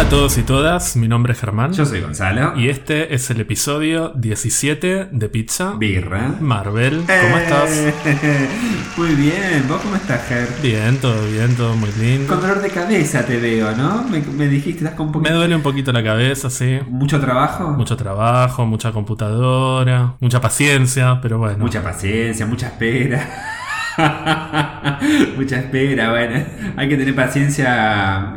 Hola a todos y todas, mi nombre es Germán. Yo soy Gonzalo. Y este es el episodio 17 de Pizza Birra. Marvel. ¿Cómo Eh, estás? Muy bien. ¿Vos cómo estás, Ger? Bien, todo bien, todo muy lindo. Con dolor de cabeza te veo, ¿no? Me, me dijiste, estás con un Me poquito... duele un poquito la cabeza, sí. ¿Mucho trabajo? Mucho trabajo, mucha computadora, mucha paciencia, pero bueno. Mucha paciencia, mucha espera. mucha espera, bueno. Hay que tener paciencia...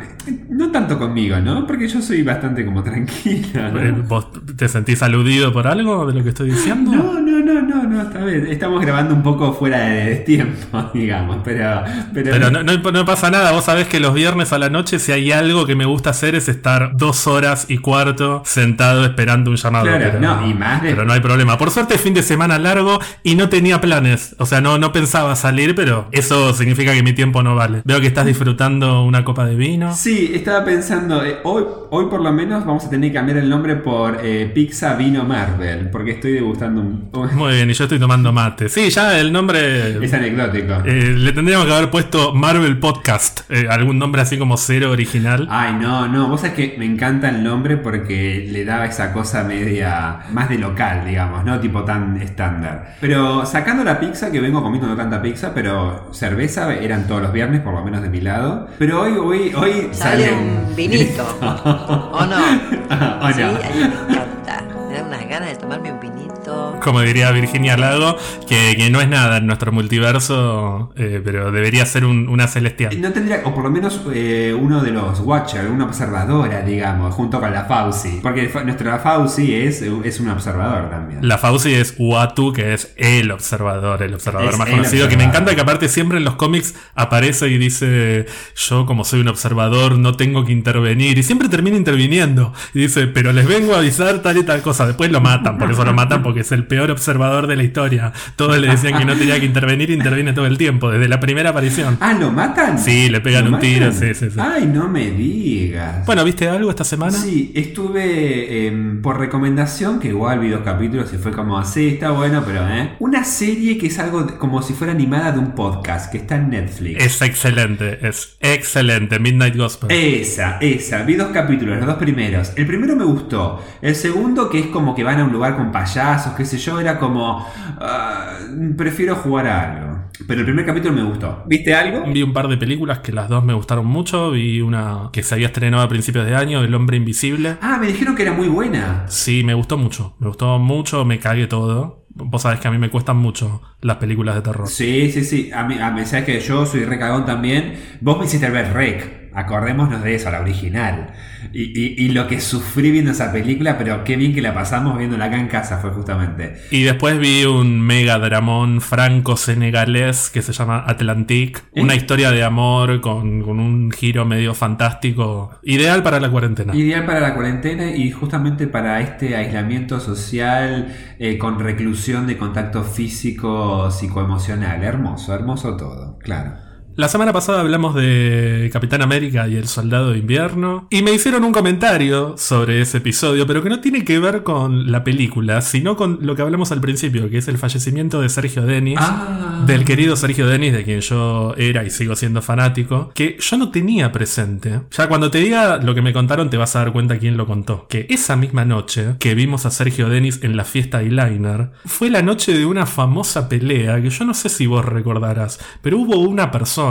No tanto conmigo, ¿no? Porque yo soy bastante como tranquila, ¿no? Eh, ¿Vos te sentís aludido por algo de lo que estoy diciendo? No, no, no, no, no, está bien. Estamos grabando un poco fuera de tiempo, digamos, pero... Pero, Pero no, no- no pasa nada, vos sabés que los viernes a la noche si hay algo que me gusta hacer es estar dos horas y cuarto sentado esperando un llamado. Claro, pero, no, y más de- pero no hay problema. Por suerte fin de semana largo y no tenía planes. O sea, no, no pensaba salir, pero eso significa que mi tiempo no vale. Veo que estás disfrutando una copa de vino. Sí, estaba pensando, eh, hoy, hoy por lo menos vamos a tener que cambiar el nombre por eh, Pizza Vino Marvel, porque estoy degustando un... Muy bien, y yo estoy tomando mate. Sí, ya el nombre... es anecdótico. eh, le tendríamos que haber puesto Marvel Podcast. algún nombre así como cero original. Ay, no, no, vos sabés que me encanta el nombre porque le daba esa cosa media más de local, digamos, no tipo tan estándar. Pero sacando la pizza, que vengo comiendo no tanta pizza, pero cerveza eran todos los viernes, por lo menos de mi lado. Pero hoy, hoy, hoy Sale sale un vinito. ¿O no? ¿O Sí, no? a mí me encanta. Me da unas ganas de tomarme un vinito. como diría Virginia Lago, que, que no es nada en nuestro multiverso, eh, pero debería ser un- una celestial. No tendría, o por lo menos eh, uno de los Watchers, una observadora, digamos, junto con la Fauci. Porque nuestra Fauci es, es un observador también. La Fauci es Uatu, que es el observador, el observador Es más el conocido, que me encanta que aparte siempre en los cómics aparece y dice, yo como soy un observador no tengo que intervenir, y siempre termina interviniendo, y dice, pero les vengo a avisar tal y tal cosa, después lo matan, por eso lo matan, porque es el peor observador de la historia. Todos le decían que no tenía que intervenir, interviene todo el tiempo, desde la primera aparición. Ah, ¿lo matan? Sí, le pegan ¿Lo un tiro, sí, sí, sí. Ay, no me digas. Bueno, ¿viste algo esta semana? Sí, estuve em, por recomendación, que igual vi dos capítulos y fue como así, está bueno, pero eh. Una serie que es algo como si fuera animada de un podcast, que está en Netflix. Es excelente, es excelente. Midnight Gospel. Esa, esa. Vi dos capítulos, los dos primeros. El primero me gustó. El segundo, que es como que van a un lugar con payasos, qué sé yo, era como... ah, prefiero jugar a algo. Pero el primer capítulo me gustó. ¿Viste algo? Vi un par de películas que las dos me gustaron mucho. Vi una que se había estrenado a principios de año, El Hombre Invisible. Ah, me dijeron que era muy buena. Sí, me gustó mucho. Me gustó mucho, me cagué todo. Vos sabés que a mí me cuestan mucho las películas de terror. Sí, sí, sí. A mí, a mí sabes que yo soy re cagón también. Vos me hiciste ver Rec. Acordémonos de eso, la original. Y, y- y lo que sufrí viendo esa película, pero qué bien que la pasamos viéndola acá en casa fue justamente. Y después vi un mega dramón franco-senegalés que se llama Atlantique. ¿Eh? Una historia de amor con, con un giro medio fantástico. Ideal para la cuarentena. Ideal para la cuarentena y justamente para este aislamiento social eh, con reclusión de contacto físico psicoemocional. Hermoso, hermoso todo, claro. La semana pasada hablamos de Capitán América y el Soldado de Invierno y me hicieron un comentario sobre ese episodio, pero que no tiene que ver con la película, sino con lo que hablamos al principio, que es el fallecimiento de Sergio Denis, Ah. del querido Sergio Denis, de quien yo era y sigo siendo fanático, que yo no tenía presente. Ya cuando te diga lo que me contaron te vas a dar cuenta quién lo contó. Que esa misma noche que vimos a Sergio Denis en la fiesta eyeliner, fue la noche de una famosa pelea que yo no sé si vos recordarás, pero hubo una persona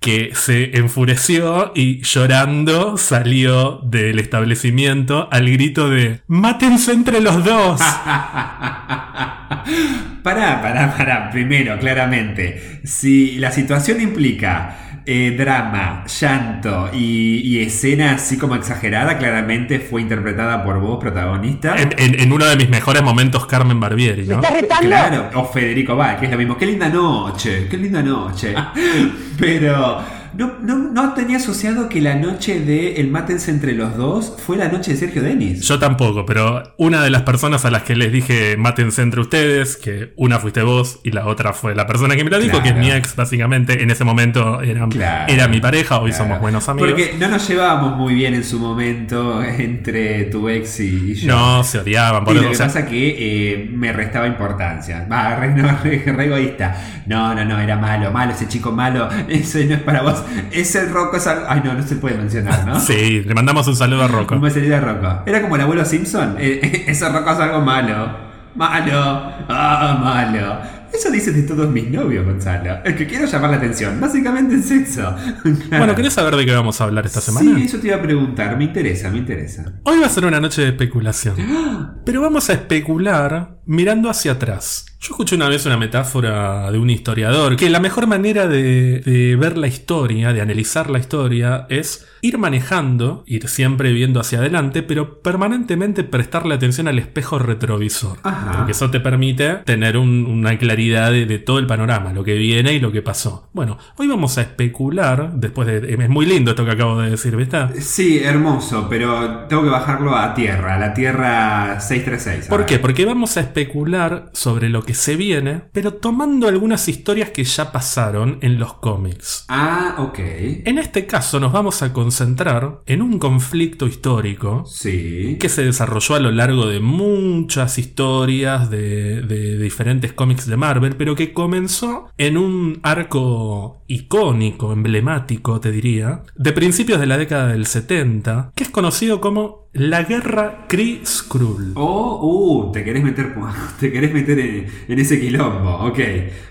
que se enfureció y llorando salió del establecimiento al grito de ¡Mátense entre los dos! Pará, pará, pará. Primero, claramente, si la situación implica eh, drama, llanto y, y escena así como exagerada, claramente fue interpretada por vos, protagonista. En, en- en uno de mis mejores momentos, Carmen Barbieri, ¿no? Claro, o Federico Val, que es lo mismo. Qué linda noche, qué linda noche. Pero no, no, no tenía asociado que la noche de El Mátense entre los dos fue la noche de Sergio Denis. Yo tampoco, pero una de las personas a las que les dije mátense entre ustedes, que una fuiste vos y la otra fue la persona que me lo dijo, Claro. que es mi ex, básicamente. En ese momento era, Claro, era mi pareja, hoy claro. somos buenos amigos. Porque no nos llevábamos muy bien en su momento entre tu ex y yo. No, se odiaban, por Y eso. lo que sea, pasa que eh, me restaba importancia. Va, re, no, re, re egoísta. No, no, no, era malo, malo, ese chico malo. Ese no es para vos, Es el Rocco. Es algo- Ay, no, no se puede mencionar, ¿no? Sí, le mandamos un saludo a Rocco. Un becerrito de Rocco. Era como el abuelo Simpson. Eh, ese Rocco es algo malo. Malo. Ah, malo. Eso dicen de todos mis novios, Gonzalo. El que quiero llamar la atención. Básicamente el sexo. Bueno, ¿querés saber de qué vamos a hablar esta semana? Sí, eso te iba a preguntar. Me interesa, me interesa. Hoy va a ser una noche de especulación. Pero vamos a especular mirando hacia atrás. Yo escuché una vez una metáfora de un historiador que la mejor manera de, de ver la historia, de analizar la historia, es ir manejando, ir siempre viendo hacia adelante, pero permanentemente prestarle atención al espejo retrovisor. Ajá. Porque eso te permite tener un- una claridad de, de todo el panorama, lo que viene y lo que pasó. Bueno, hoy vamos a especular, después de... Es muy lindo esto que acabo de decir, ¿viste? Sí, hermoso, pero tengo que bajarlo a tierra, a la tierra 636. a ¿Por qué? Porque vamos a especular sobre lo que se viene, pero tomando algunas historias que ya pasaron en los cómics. Ah, ok. En este caso nos vamos a concentrar en un conflicto histórico Sí. que se desarrolló a lo largo de muchas historias de, de diferentes cómics de Marvel, pero que comenzó en un arco icónico, emblemático, te diría, de principios de la década del 70, que es conocido como la Guerra Kree-Skrull. Oh, uh, te querés meter, te querés meter en, en ese quilombo, ok.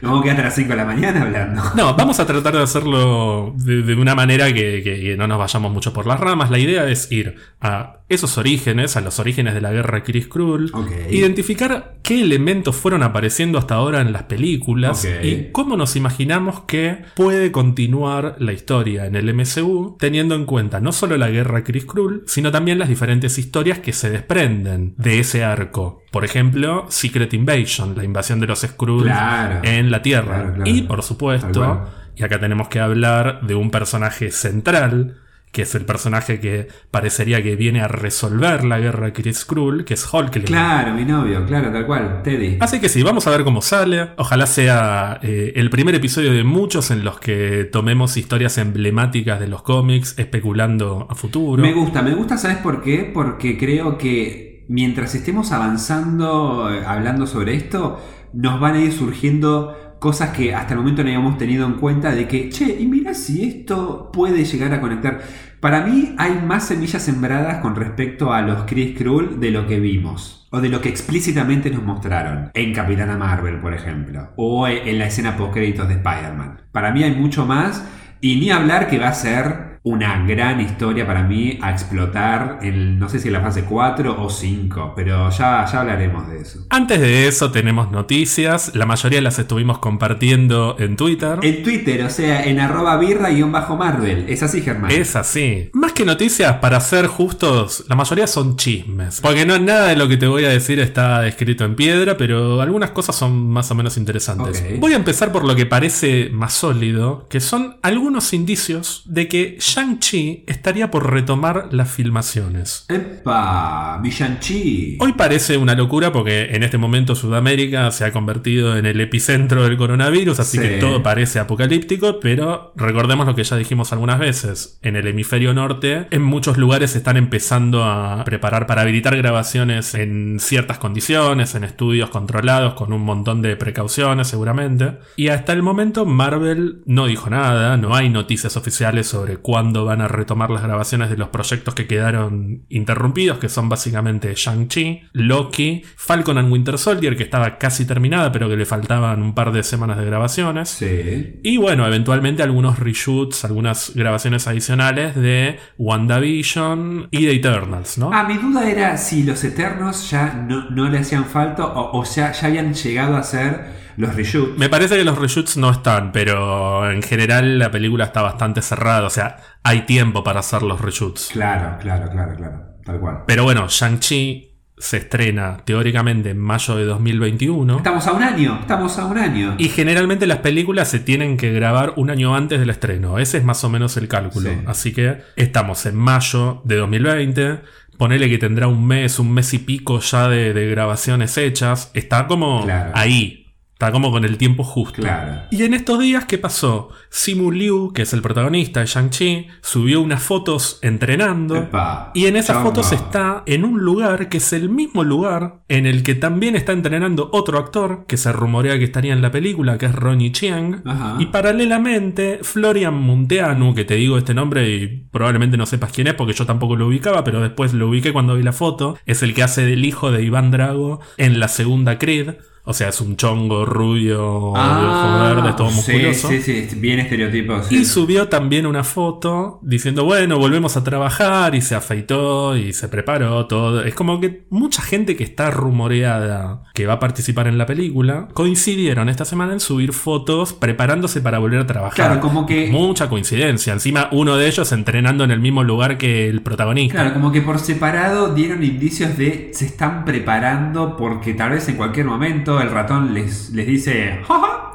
Nos vamos a quedar hasta las 5 de la mañana hablando. No, vamos a tratar de hacerlo de, una manera que no nos vayamos mucho por las ramas. La idea es ir a esos orígenes, a los orígenes de la guerra Chris Krull, identificar qué elementos fueron apareciendo hasta ahora en las películas y cómo nos imaginamos que puede continuar la historia en el MCU, teniendo en cuenta no solo la guerra Chris Krull, sino también las diferentes historias que se desprenden de ese arco. Por ejemplo, Secret Invasion, la invasión de los Skrulls Claro. en la Tierra. Claro, claro. Y por supuesto, y acá tenemos que hablar de un personaje central, que es el personaje que parecería que viene a resolver la guerra Chris Krull, que es Hulkling. Claro, mi novio, claro, tal cual, Teddy. Así que sí, vamos a ver cómo sale. Ojalá sea eh, el primer episodio de muchos en los que tomemos historias emblemáticas de los cómics, especulando a futuro. Me gusta, me gusta, ¿sabes por qué? Porque creo que mientras estemos avanzando, eh, hablando sobre esto, nos van a ir surgiendo cosas que hasta el momento no habíamos tenido en cuenta de que, che, y mira si esto puede llegar a conectar. Para mí hay más semillas sembradas con respecto a los Chris Krull de lo que vimos. O de lo que explícitamente nos mostraron. En Capitana Marvel, por ejemplo. O en la escena post créditos de Spider-Man. Para mí hay mucho más. Y ni hablar que va a ser una gran historia para mí a explotar en, no sé si en la fase 4 o 5, pero ya, ya hablaremos de eso. Antes de eso tenemos noticias, la mayoría las estuvimos compartiendo en Twitter. En Twitter, o sea, en arroba birra-marvel. Es así, Germán. Es así. Más que noticias, para ser justos, la mayoría son chismes. Porque no nada de lo que te voy a decir está escrito en piedra, pero algunas cosas son más o menos interesantes. Voy a empezar por lo que parece más sólido, que son algunos indicios de que Shang-Chi estaría por retomar las filmaciones. ¡Epa! Mi Shang-Chi. Hoy parece una locura porque en este momento Sudamérica se ha convertido en el epicentro del coronavirus, así Sí. que todo parece apocalíptico, pero recordemos lo que ya dijimos algunas veces. En el hemisferio norte, en muchos lugares se están empezando a preparar para habilitar grabaciones en ciertas condiciones, en estudios controlados, con un montón de precauciones seguramente. Y hasta el momento Marvel no dijo nada, no hay noticias oficiales sobre cuándo van a retomar las grabaciones de los proyectos que quedaron interrumpidos, que son básicamente Shang-Chi, Loki, Falcon and Winter Soldier, que estaba casi terminada, pero que le faltaban un par de semanas de grabaciones. Sí. Y bueno, eventualmente algunos reshoots, algunas grabaciones adicionales de WandaVision y de Eternals, ¿no? Ah, mi duda era si los Eternos ya no, no le hacían falta o, o ya, ya habían llegado a ser los reshoots. Me parece que los reshoots no están, pero en general la película está bastante cerrada, o sea, hay tiempo para hacer los reshoots. Claro, claro, claro, claro. Tal cual. Pero bueno, Shang-Chi se estrena teóricamente en mayo de 2021. Estamos a un año, estamos a un año. Y generalmente las películas se tienen que grabar un año antes del estreno. Ese es más o menos el cálculo. Sí. Así que estamos en mayo de 2020. Ponele que tendrá un mes, un mes y pico ya de, de grabaciones hechas. Está como Claro. ahí. Está como con el tiempo justo. Claro. Y en estos días, ¿qué pasó? Simu Liu, que es el protagonista de Shang-Chi, subió unas fotos entrenando. Epa, Y en esas chongo. fotos está en un lugar que es el mismo lugar en el que también está entrenando otro actor que se rumorea que estaría en la película, que es Ronnie Chiang. Ajá. Y paralelamente, Florian Munteanu, que te digo este nombre y probablemente no sepas quién es porque yo tampoco lo ubicaba, pero después lo ubiqué cuando vi la foto, es el que hace del hijo de Iván Drago en la segunda Creed. O sea, es un chongo rubio, de ojos verdes, todo Ah, sí, musculoso. Sí, sí, bien estereotipo. sí. Y subió también una foto diciendo, bueno, volvemos a trabajar y se afeitó y se preparó todo. Es como que mucha gente que está rumoreada que va a participar en la película coincidieron esta semana en subir fotos preparándose para volver a trabajar. Claro, como que- Mucha coincidencia. Encima uno de ellos entrenando en el mismo lugar que el protagonista. Claro, como que por separado dieron indicios de se están preparando porque tal vez en cualquier momento el ratón les, les dice,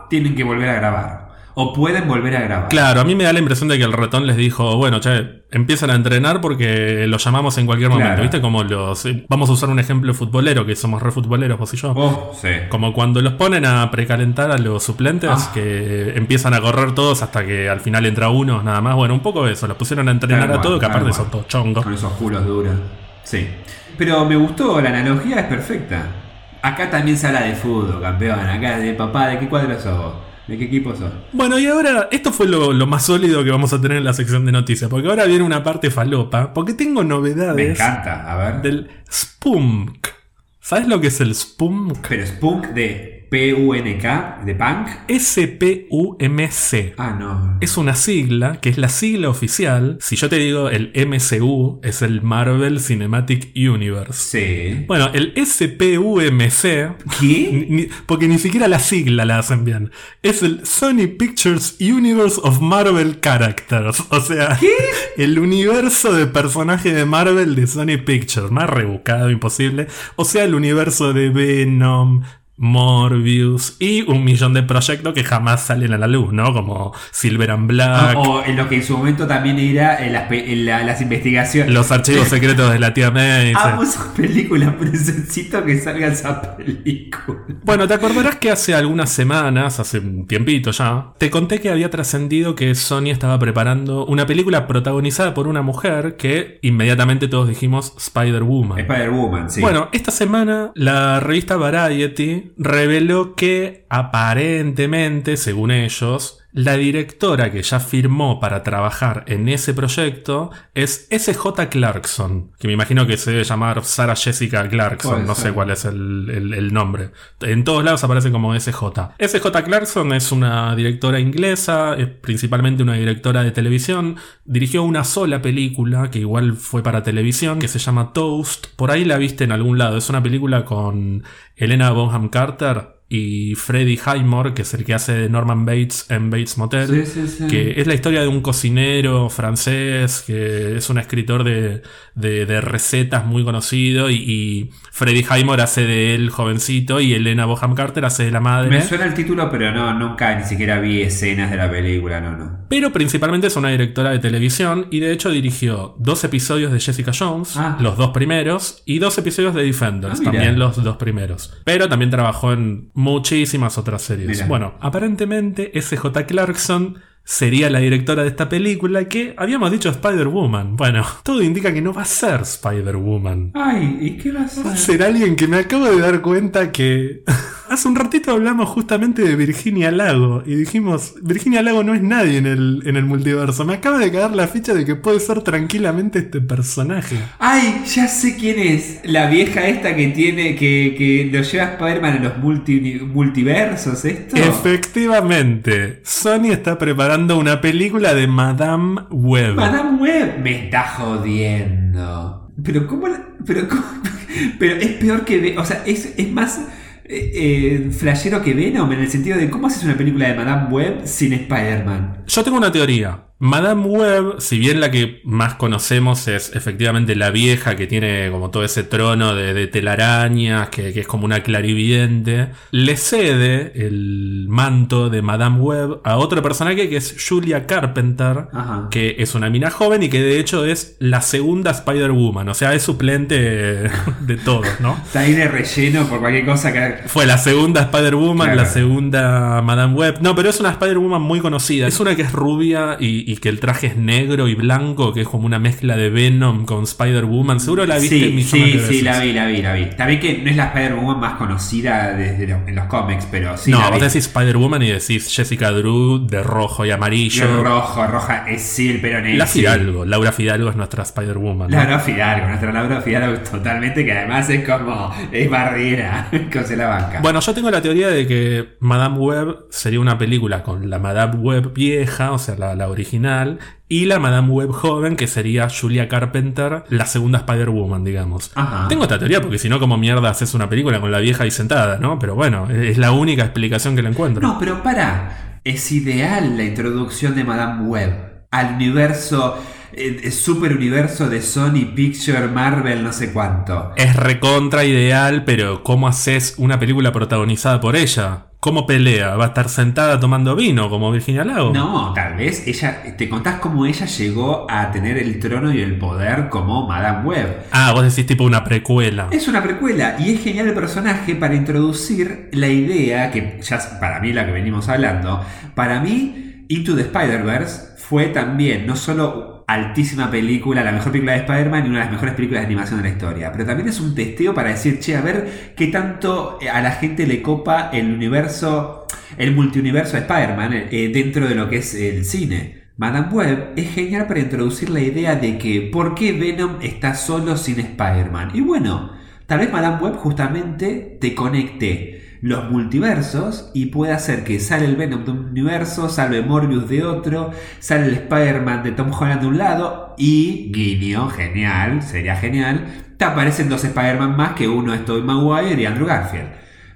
tienen que volver a grabar. O pueden volver a grabar. Claro, a mí me da la impresión de que el ratón les dijo, bueno, che, empiezan a entrenar porque los llamamos en cualquier momento. Claro. ¿Viste? Como los... eh, Vamos a usar un ejemplo futbolero, que somos re futboleros vos y yo. Oh, sí. Como cuando los ponen a precalentar a los suplentes, Ah. que empiezan a correr todos hasta que al final entra uno, nada más. Bueno, un poco eso, los pusieron a entrenar a cual, todo, que aparte son todos chongos. Con esos culos duros. Sí. Pero me gustó, la analogía es perfecta. Acá también se habla de fútbol, campeón. Acá de papá, ¿de qué cuadro sos vos? ¿De qué equipo sos? Bueno, y ahora, esto fue lo, lo más sólido que vamos a tener en la sección de noticias, porque ahora viene una parte falopa, porque tengo novedades Me encanta, a ver. del Spunk. ¿Sabes lo que es el Spunk? Pero Spunk de P-U-N-K, de punk. S-P-U-M-C. Ah, no. Es una sigla que es la sigla oficial. Si yo te digo el MCU, es el Marvel Cinematic Universe. Sí. Bueno, el SPUMC, ¿Qué? ni- porque ni siquiera la sigla la hacen bien, es el Sony Pictures Universe of Marvel Characters. O sea, el universo de personajes de Marvel de Sony Pictures. Más rebuscado, imposible. O sea, el universo de Venom. Morbius y un millón de proyectos que jamás salen a la luz, ¿no? Como Silver and Black, O en lo que en su momento también era en las, pe- en la- las investigaciones. los archivos secretos de la tía May. Amo esas películas, pero necesito que salga esa película. Bueno, te acordarás que hace algunas semanas, hace un tiempito ya, te conté que había trascendido que Sony estaba preparando una película protagonizada por una mujer que inmediatamente todos dijimos Spider-Woman. Spider-Woman, sí. Bueno, esta semana la revista Variety reveló que aparentemente, según ellos, la directora que ya firmó para trabajar en ese proyecto es SJ Clarkson, que me imagino que se debe llamar Sarah Jessica Clarkson, Puede no ser. sé cuál es el, el- el nombre. En todos lados aparece como SJ. SJ Clarkson es una directora inglesa, es principalmente una directora de televisión, dirigió una sola película que igual fue para televisión, que se llama Toast, por ahí la viste en algún lado, es una película con Elena Bonham Carter y Freddie Highmore, que es el que hace de Norman Bates en Bates Motel. Sí, sí, sí. Que es la historia de un cocinero francés que es un escritor de, de- de recetas muy conocido y, y Freddie Highmore hace de él jovencito y Elena Boham Carter hace de la madre. Me suena el título, pero no, nunca ni siquiera vi escenas de la película, no, no. Pero principalmente es una directora de televisión y de hecho dirigió dos episodios de Jessica Jones, Ah. los dos primeros, y dos episodios de Defenders, Ah, también los dos primeros. Pero también trabajó en muchísimas otras series. Bueno, aparentemente SJ Clarkson sería la directora de esta película que habíamos dicho Spider-Woman. Bueno, todo indica que no va a ser Spider-Woman. Ay, ¿y qué va a Va a ser? ser alguien que me acabo de dar cuenta que hace un ratito hablamos justamente de Virginia Lago y dijimos, Virginia Lago no es nadie en el, en el multiverso. Me acaba de caer la ficha de que puede ser tranquilamente este personaje. Ay, ya sé quién es. La vieja esta que tiene, que, que lo lleva a Spider-Man en los multi- multiversos, esto. Efectivamente, Sony está preparando una película de Madame Web. Madame Web me está jodiendo. Pero cómo la- pero cómo- pero es peor que o sea, es, es más eh, eh, flashero que Venom en el sentido de cómo haces una película de Madame Web sin Spider-Man. Yo tengo una teoría. Madame Web, si bien la que más conocemos es efectivamente la vieja que tiene como todo ese trono de, de telarañas, que, que es como una clarividente, le cede el manto de Madame Web a otro personaje que es Julia Carpenter, Ajá. que es una mina joven y que de hecho es la segunda Spider-Woman, o sea, es suplente de todos, ¿no? Está ahí de relleno por cualquier cosa que. Fue la segunda Spider-Woman, Claro. la segunda Madame Web. No, pero es una Spider-Woman muy conocida. Es una que es rubia y, y que el traje es negro y blanco, que es como una mezcla de Venom con Spider-Woman. Seguro la viste Sí, sí, de sí, la vi, la vi, la vi. También que no es la Spider-Woman más conocida desde los- en los cómics, pero sí. no, la vos vi. decís Spider-Woman y decís Jessica Drew de rojo y amarillo. el rojo, roja, es sí, el peroné. La sí. Fidalgo. Laura Fidalgo es nuestra Spider-Woman. ¿no? Laura Fidalgo, nuestra Laura Fidalgo totalmente, que además es como, es barriera, que se la banca. Bueno, yo tengo la teoría de que Madame Web sería una película con la Madame Web vieja, o sea, la, la original, y la Madame Web joven, que sería Julia Carpenter, la segunda Spider-Woman, digamos. Ajá. Tengo esta teoría porque si no, como mierda haces una película con la vieja ahí sentada, ¿no? Pero bueno, es la única explicación que le encuentro. No, pero para, es ideal la introducción de Madame Web al universo, eh, super universo de Sony Picture, Marvel, no sé cuánto. Es recontra ideal, pero ¿cómo haces una película protagonizada por ella? ¿Cómo pelea? ¿Va a estar sentada tomando vino como Virginia Lago? No, tal vez ella, te contás cómo ella llegó a tener el trono y el poder como Madame Web. Ah, vos decís tipo una precuela. Es una precuela y es genial el personaje para introducir la idea que ya es para mí la que venimos hablando. Para mí, Into the Spider-Verse fue también no solo altísima película, la mejor película de Spider-Man y una de las mejores películas de animación de la historia, pero también es un testeo para decir, che, a ver qué tanto eh, a la gente le copa el universo, el multiuniverso de Spider-Man eh, dentro de lo que es el cine. Madame Web es genial para introducir la idea de que por qué Venom está solo sin Spider-Man. Y bueno, tal vez Madame Web justamente te conecte los multiversos y puede hacer que sale el Venom de un universo, salve Morbius de otro, sale el Spider-Man de Tom Holland de un lado y, guiño, genial, sería genial, te aparecen dos Spider-Man más que uno es Tobey Maguire y Andrew Garfield.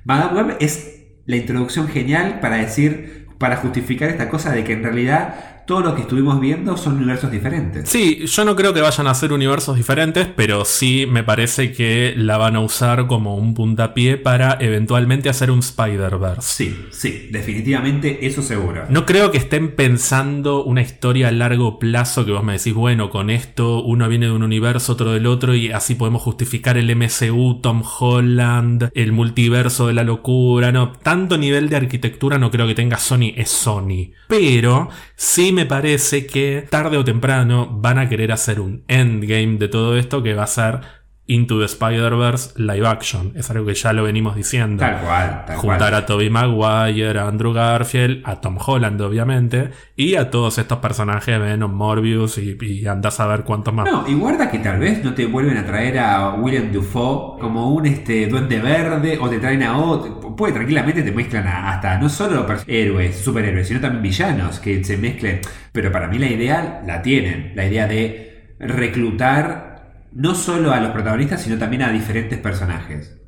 Madame Web es la introducción genial para decir, para justificar esta cosa de que en realidad todo lo que estuvimos viendo son universos diferentes. Sí, yo no creo que vayan a ser universos diferentes, pero sí me parece que la van a usar como un puntapié para eventualmente hacer un Spider-Verse. Sí, sí, definitivamente eso seguro. No creo que estén pensando una historia a largo plazo que vos me decís, bueno, con esto uno viene de un universo, otro del otro y así podemos justificar el MCU, Tom Holland, el multiverso de la locura, no, tanto nivel de arquitectura no creo que tenga Sony, es Sony. Pero sí me parece que tarde o temprano van a querer hacer un endgame de todo esto que va a ser Into the Spider-Verse live action. Es algo que ya lo venimos diciendo Tal cual, tal juntar cual. a Tobey Maguire, a Andrew Garfield, a Tom Holland, obviamente, y a todos estos personajes, Venom, Morbius y, y andás a ver cuántos más. No, y guarda que tal vez no te vuelven a traer a William Dufault como un este duende verde o te traen a otro. Puede tranquilamente te mezclan a- hasta no solo héroes, superhéroes, sino también villanos que se mezclen. Pero para mí la idea la tienen, la idea de reclutar no solo a los protagonistas, sino también a diferentes personajes.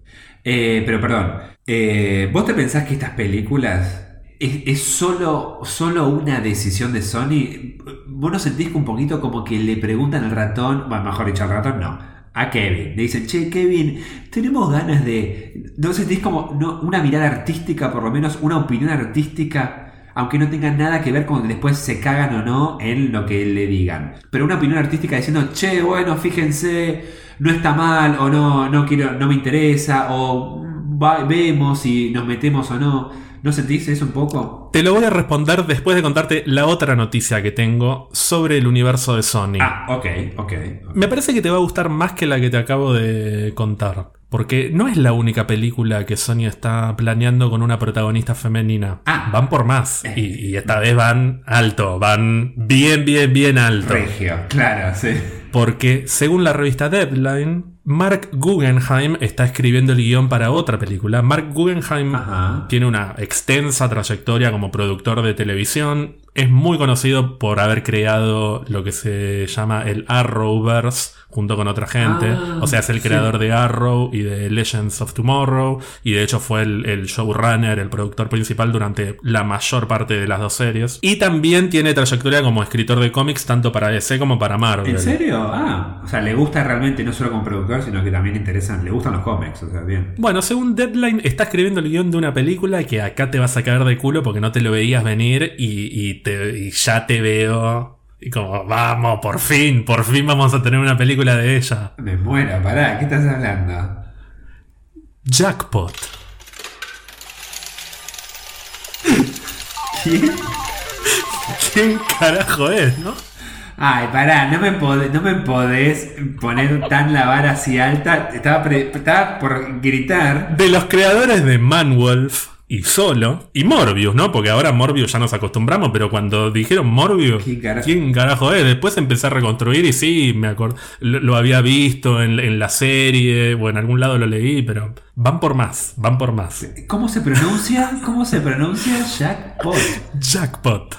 Eh, pero perdón, eh, ¿vos te pensás que estas películas es, solo, solo una decisión de Sony? ¿Vos no sentís un poquito como que le preguntan al ratón, bueno, mejor dicho, al ratón no, a Kevin? Le dicen, che, Kevin, tenemos ganas de... ¿No sentís como una mirada artística, por lo menos una opinión artística? Aunque no tenga nada que ver con que después se cagan o no en lo que le digan. Pero una opinión artística diciendo, che, bueno, fíjense, no está mal, o no, no quiero, no me interesa, o va- vemos si nos metemos o no. ¿No sentís eso un poco? Te lo voy a responder después de contarte la otra noticia que tengo sobre el universo de Sony. Ah, ok, ok. Me parece que te va a gustar más que la que te acabo de contar. Porque no es la única película que Sony está planeando con una protagonista femenina. Ah. van por más. Y, y esta vez van alto. Van bien, bien, bien alto. Regio, claro, sí. Porque, según la revista Deadline, Mark Guggenheim está escribiendo el guion para otra película. Mark Guggenheim Ajá. tiene una extensa trayectoria como productor de televisión. Es muy conocido por haber creado lo que se llama el Arrowverse junto con otra gente. Ah, o sea, es el sí. creador de Arrow y de Legends of Tomorrow. Y de hecho fue el, el showrunner, el productor principal durante la mayor parte de las dos series. Y también tiene trayectoria como escritor de cómics tanto para DC como para Marvel. ¿En serio? Ah, o sea, le gusta realmente no solo como productor, sino que también le interesan, le gustan los cómics, o sea, bien. Bueno, según Deadline, está escribiendo el guion de una película que acá te vas a caer de culo porque no te lo veías venir y, y te, y ya te veo. Y como, vamos, por fin, por fin vamos a tener una película de ella. Me muero, pará, ¿qué estás hablando? Jackpot. ¿Quién? ¿Quién carajo es, no? Ay, pará, no me, podés, no me podés poner tan la vara así alta. Estaba, pre- estaba por gritar. De los creadores de Manwolf y Solo, y Morbius, ¿no? Porque ahora Morbius ya nos acostumbramos, pero cuando dijeron Morbius, ¿Quién carajo? ¿quién carajo es? Después empecé a reconstruir y sí, me acuerdo, lo, lo había visto en, en la serie o en algún lado lo leí, pero van por más, van por más. ¿Cómo se pronuncia? ¿Cómo se pronuncia Jackpot? Jackpot.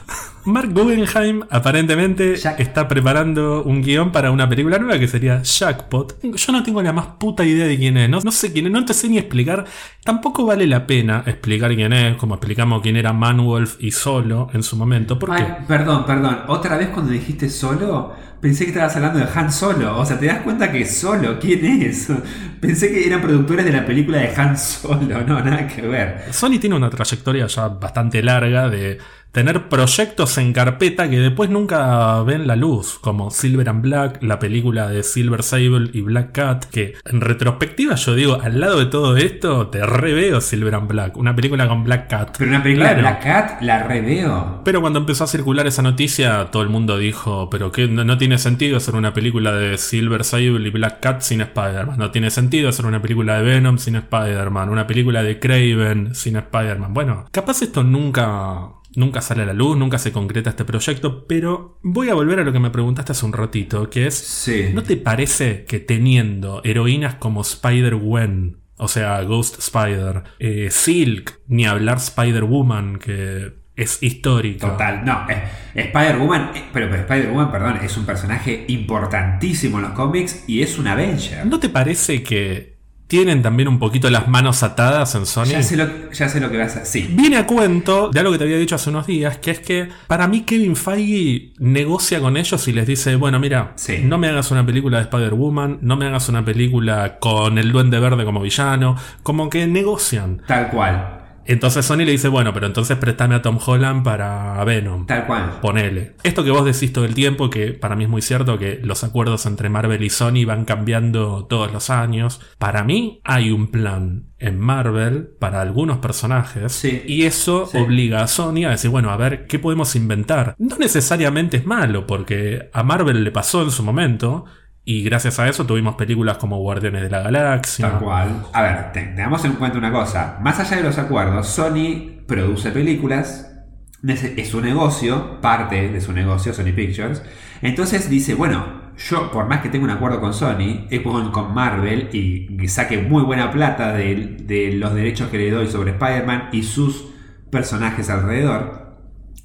Mark Guggenheim aparentemente Jack- está preparando un guion para una película nueva que sería Jackpot. Yo no tengo la más puta idea de quién es, no, no sé quién es, no te sé ni explicar. Tampoco vale la pena explicar quién es, como explicamos quién era Manwolf y Solo en su momento. ¿Por qué? Ay, perdón, perdón. Otra vez cuando dijiste solo, pensé que estabas hablando de Han Solo. O sea, ¿te das cuenta que Solo? ¿Quién es? Pensé que eran productores de la película de Han Solo. No, nada que ver. Sony tiene una trayectoria ya bastante larga de tener proyectos en carpeta que después nunca ven la luz, como Silver and Black, la película de Silver Sable y Black Cat, que en retrospectiva yo digo, al lado de todo esto, te reveo Silver and Black, una película con Black Cat. Pero una película de. Black Cat la reveo. Pero cuando empezó a circular esa noticia, todo el mundo dijo, pero que no, no tiene sentido hacer una película de Silver Sable y Black Cat sin Spider-Man. No tiene sentido hacer una película de Venom sin Spider-Man. Una película de Craven sin Spider-Man. Bueno, capaz esto nunca, nunca sale a la luz, nunca se concreta este proyecto, pero voy a volver a lo que me preguntaste hace un ratito, que es, Sí. ¿no te parece que teniendo heroínas como Spider-Gwen, o sea, Ghost Spider, eh, Silk, ni hablar Spider-Woman, que es histórica? Total, no, eh, Spider-Woman, eh, pero, pero Spider-Woman, perdón, es un personaje importantísimo en los cómics y es un Avenger. ¿No te parece que tienen también un poquito las manos atadas en Sony? Ya sé, lo, ya sé lo que vas a... Sí, Viene a cuento de algo que te había dicho hace unos días, que es que para mí Kevin Feige negocia con ellos y les dice, bueno, mira, Sí. no me hagas una película de Spider-Woman, no me hagas una película con el Duende Verde como villano, como que negocian. tal cual, Entonces Sony le dice, bueno, pero entonces préstame a Tom Holland para Venom. tal cual. Ponele. Esto que vos decís todo el tiempo, que para mí es muy cierto que los acuerdos entre Marvel y Sony van cambiando todos los años. Para mí hay un plan en Marvel para algunos personajes. Sí. Y eso Sí. obliga a Sony a decir, bueno, a ver, ¿qué podemos inventar? No necesariamente es malo, porque a Marvel le pasó en su momento. Y gracias a eso tuvimos películas como Guardianes de la Galaxia. Tal cual. A ver, te- tengamos en cuenta una cosa. Más allá de los acuerdos, Sony produce películas. Es su negocio, parte de su negocio, Sony Pictures. Entonces dice, bueno, yo por más que tenga un acuerdo con Sony, con, Marvel y que saque muy buena plata de, de los derechos que le doy sobre Spider-Man y sus personajes alrededor,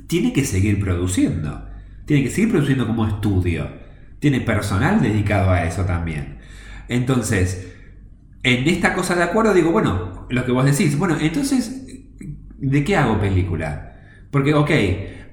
tiene que seguir produciendo. Tiene que seguir produciendo como estudio. Tiene personal dedicado a eso también. Entonces, en esta cosa de acuerdo digo, bueno, lo que vos decís, bueno, entonces, ¿de qué hago película? Porque, ok,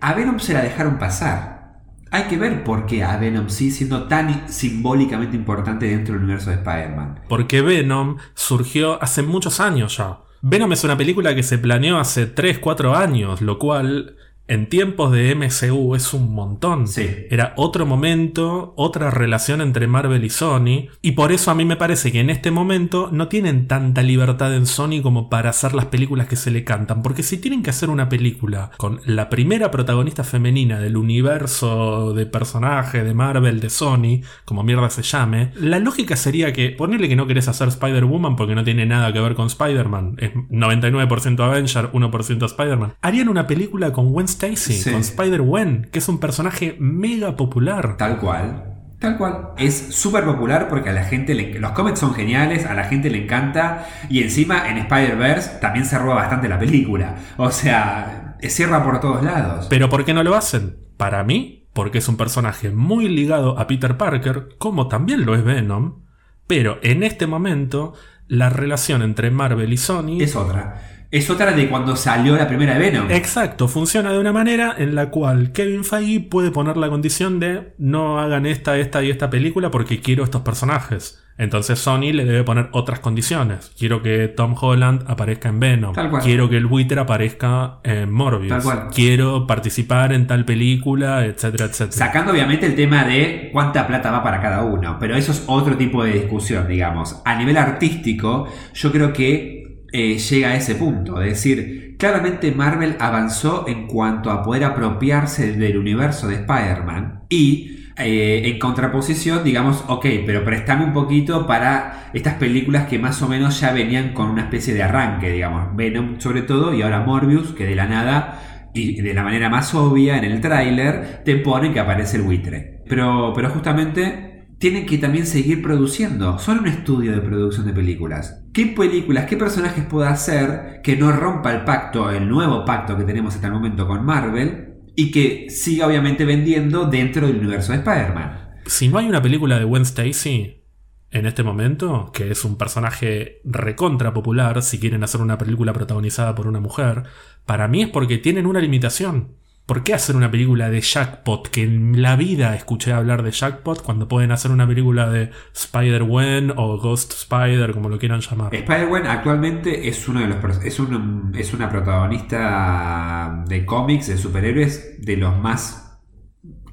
a Venom se la dejaron pasar. Hay que ver por qué a Venom sí siendo tan simbólicamente importante dentro del universo de Spider-Man. Porque Venom surgió hace muchos años ya. Venom es una película que se planeó hace 3, 4 años, lo cual en tiempos de MCU es un montón. Sí. Era otro momento, otra relación entre Marvel y Sony, y por eso a mí me parece que en este momento no tienen tanta libertad en Sony como para hacer las películas que se le cantan, porque si tienen que hacer una película con la primera protagonista femenina del universo de personaje de Marvel de Sony, como mierda se llame, la lógica sería que ponerle que no querés hacer Spider-Woman porque no tiene nada que ver con Spider-Man, es 99% Avenger, 1% Spider-Man. Harían una película con Gwen Stacy, Sí. con Spider-Gwen, que es un personaje mega popular. Tal cual. Tal cual. Es súper popular porque a la gente le... Los cómics son geniales, a la gente le encanta y encima en Spider-Verse también se roba bastante la película. O sea, cierra por todos lados. Pero ¿por qué no lo hacen? Para mí, porque es un personaje muy ligado a Peter Parker, como también lo es Venom, pero en este momento la relación entre Marvel y Sony... Es otra. Es otra de cuando salió la primera de Venom. Exacto, funciona de una manera en la cual Kevin Feige puede poner la condición de no hagan esta, esta y esta película porque quiero estos personajes. Entonces Sony le debe poner otras condiciones. Quiero que Tom Holland aparezca en Venom. Tal cual. Quiero que el buitre aparezca en Morbius. Tal cual. Quiero participar en tal película, etcétera, etcétera. Sacando obviamente el tema de cuánta plata va para cada uno, pero eso es otro tipo de discusión, digamos. A nivel artístico, yo creo que eh, llega a ese punto, de decir, claramente Marvel avanzó en cuanto a poder apropiarse del universo de Spider-Man y eh, en contraposición, digamos, ok, pero préstame un poquito para estas películas que más o menos ya venían con una especie de arranque, digamos, Venom sobre todo y ahora Morbius, que de la nada y de la manera más obvia en el tráiler te pone que aparece el buitre. Pero, pero justamente tienen que también seguir produciendo. Son un estudio de producción de películas. ¿Qué películas, qué personajes puede hacer que no rompa el pacto, el nuevo pacto que tenemos hasta el momento con Marvel? Y que siga obviamente vendiendo dentro del universo de Spider-Man. Si no hay una película de Gwen Stacy en este momento, que es un personaje recontra popular, si quieren hacer una película protagonizada por una mujer, para mí es porque tienen una limitación. ¿Por qué hacer una película de Jackpot? Que en la vida escuché hablar de Jackpot cuando pueden hacer una película de Spider-Gwen o Ghost Spider, como lo quieran llamar. Spider-Gwen actualmente es uno de los es, un- es una protagonista de cómics, de superhéroes, de los más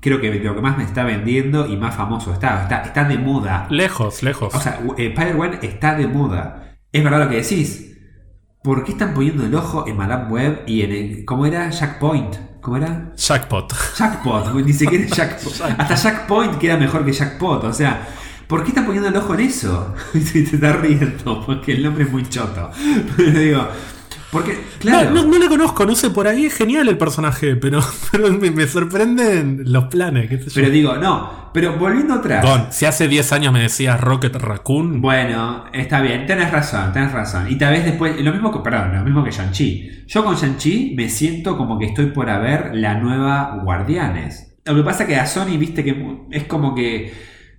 creo que de lo que más me está vendiendo y más famoso está. Está, está de moda. Lejos, lejos. O sea, Spider-Gwen está de moda. Es verdad lo que decís. ¿Por qué están poniendo el ojo en Madame Web y en el. ¿Cómo era? Jack Point. ¿Cómo era? Jackpot. Jackpot. Ni siquiera es Jackpot. Hasta Jack Point queda mejor que Jackpot. O sea, ¿por qué están poniendo el ojo en eso? Y te estás riendo porque el nombre es muy choto. Pero digo. Porque, claro. No, no, no le conozco, no sé, por ahí es genial el personaje, pero, pero me, me sorprenden los planes. qué sé yo. Pero digo, no. Pero volviendo atrás. Gon, si hace 10 años me decías Rocket Raccoon, Bueno, está bien, tenés razón, tenés razón. Y tal vez después, lo mismo que, perdón, lo mismo que Shang-Chi. Yo con Shang-Chi me siento como que estoy por ver la nueva Guardianes. Lo que pasa que a Sony, viste que es como que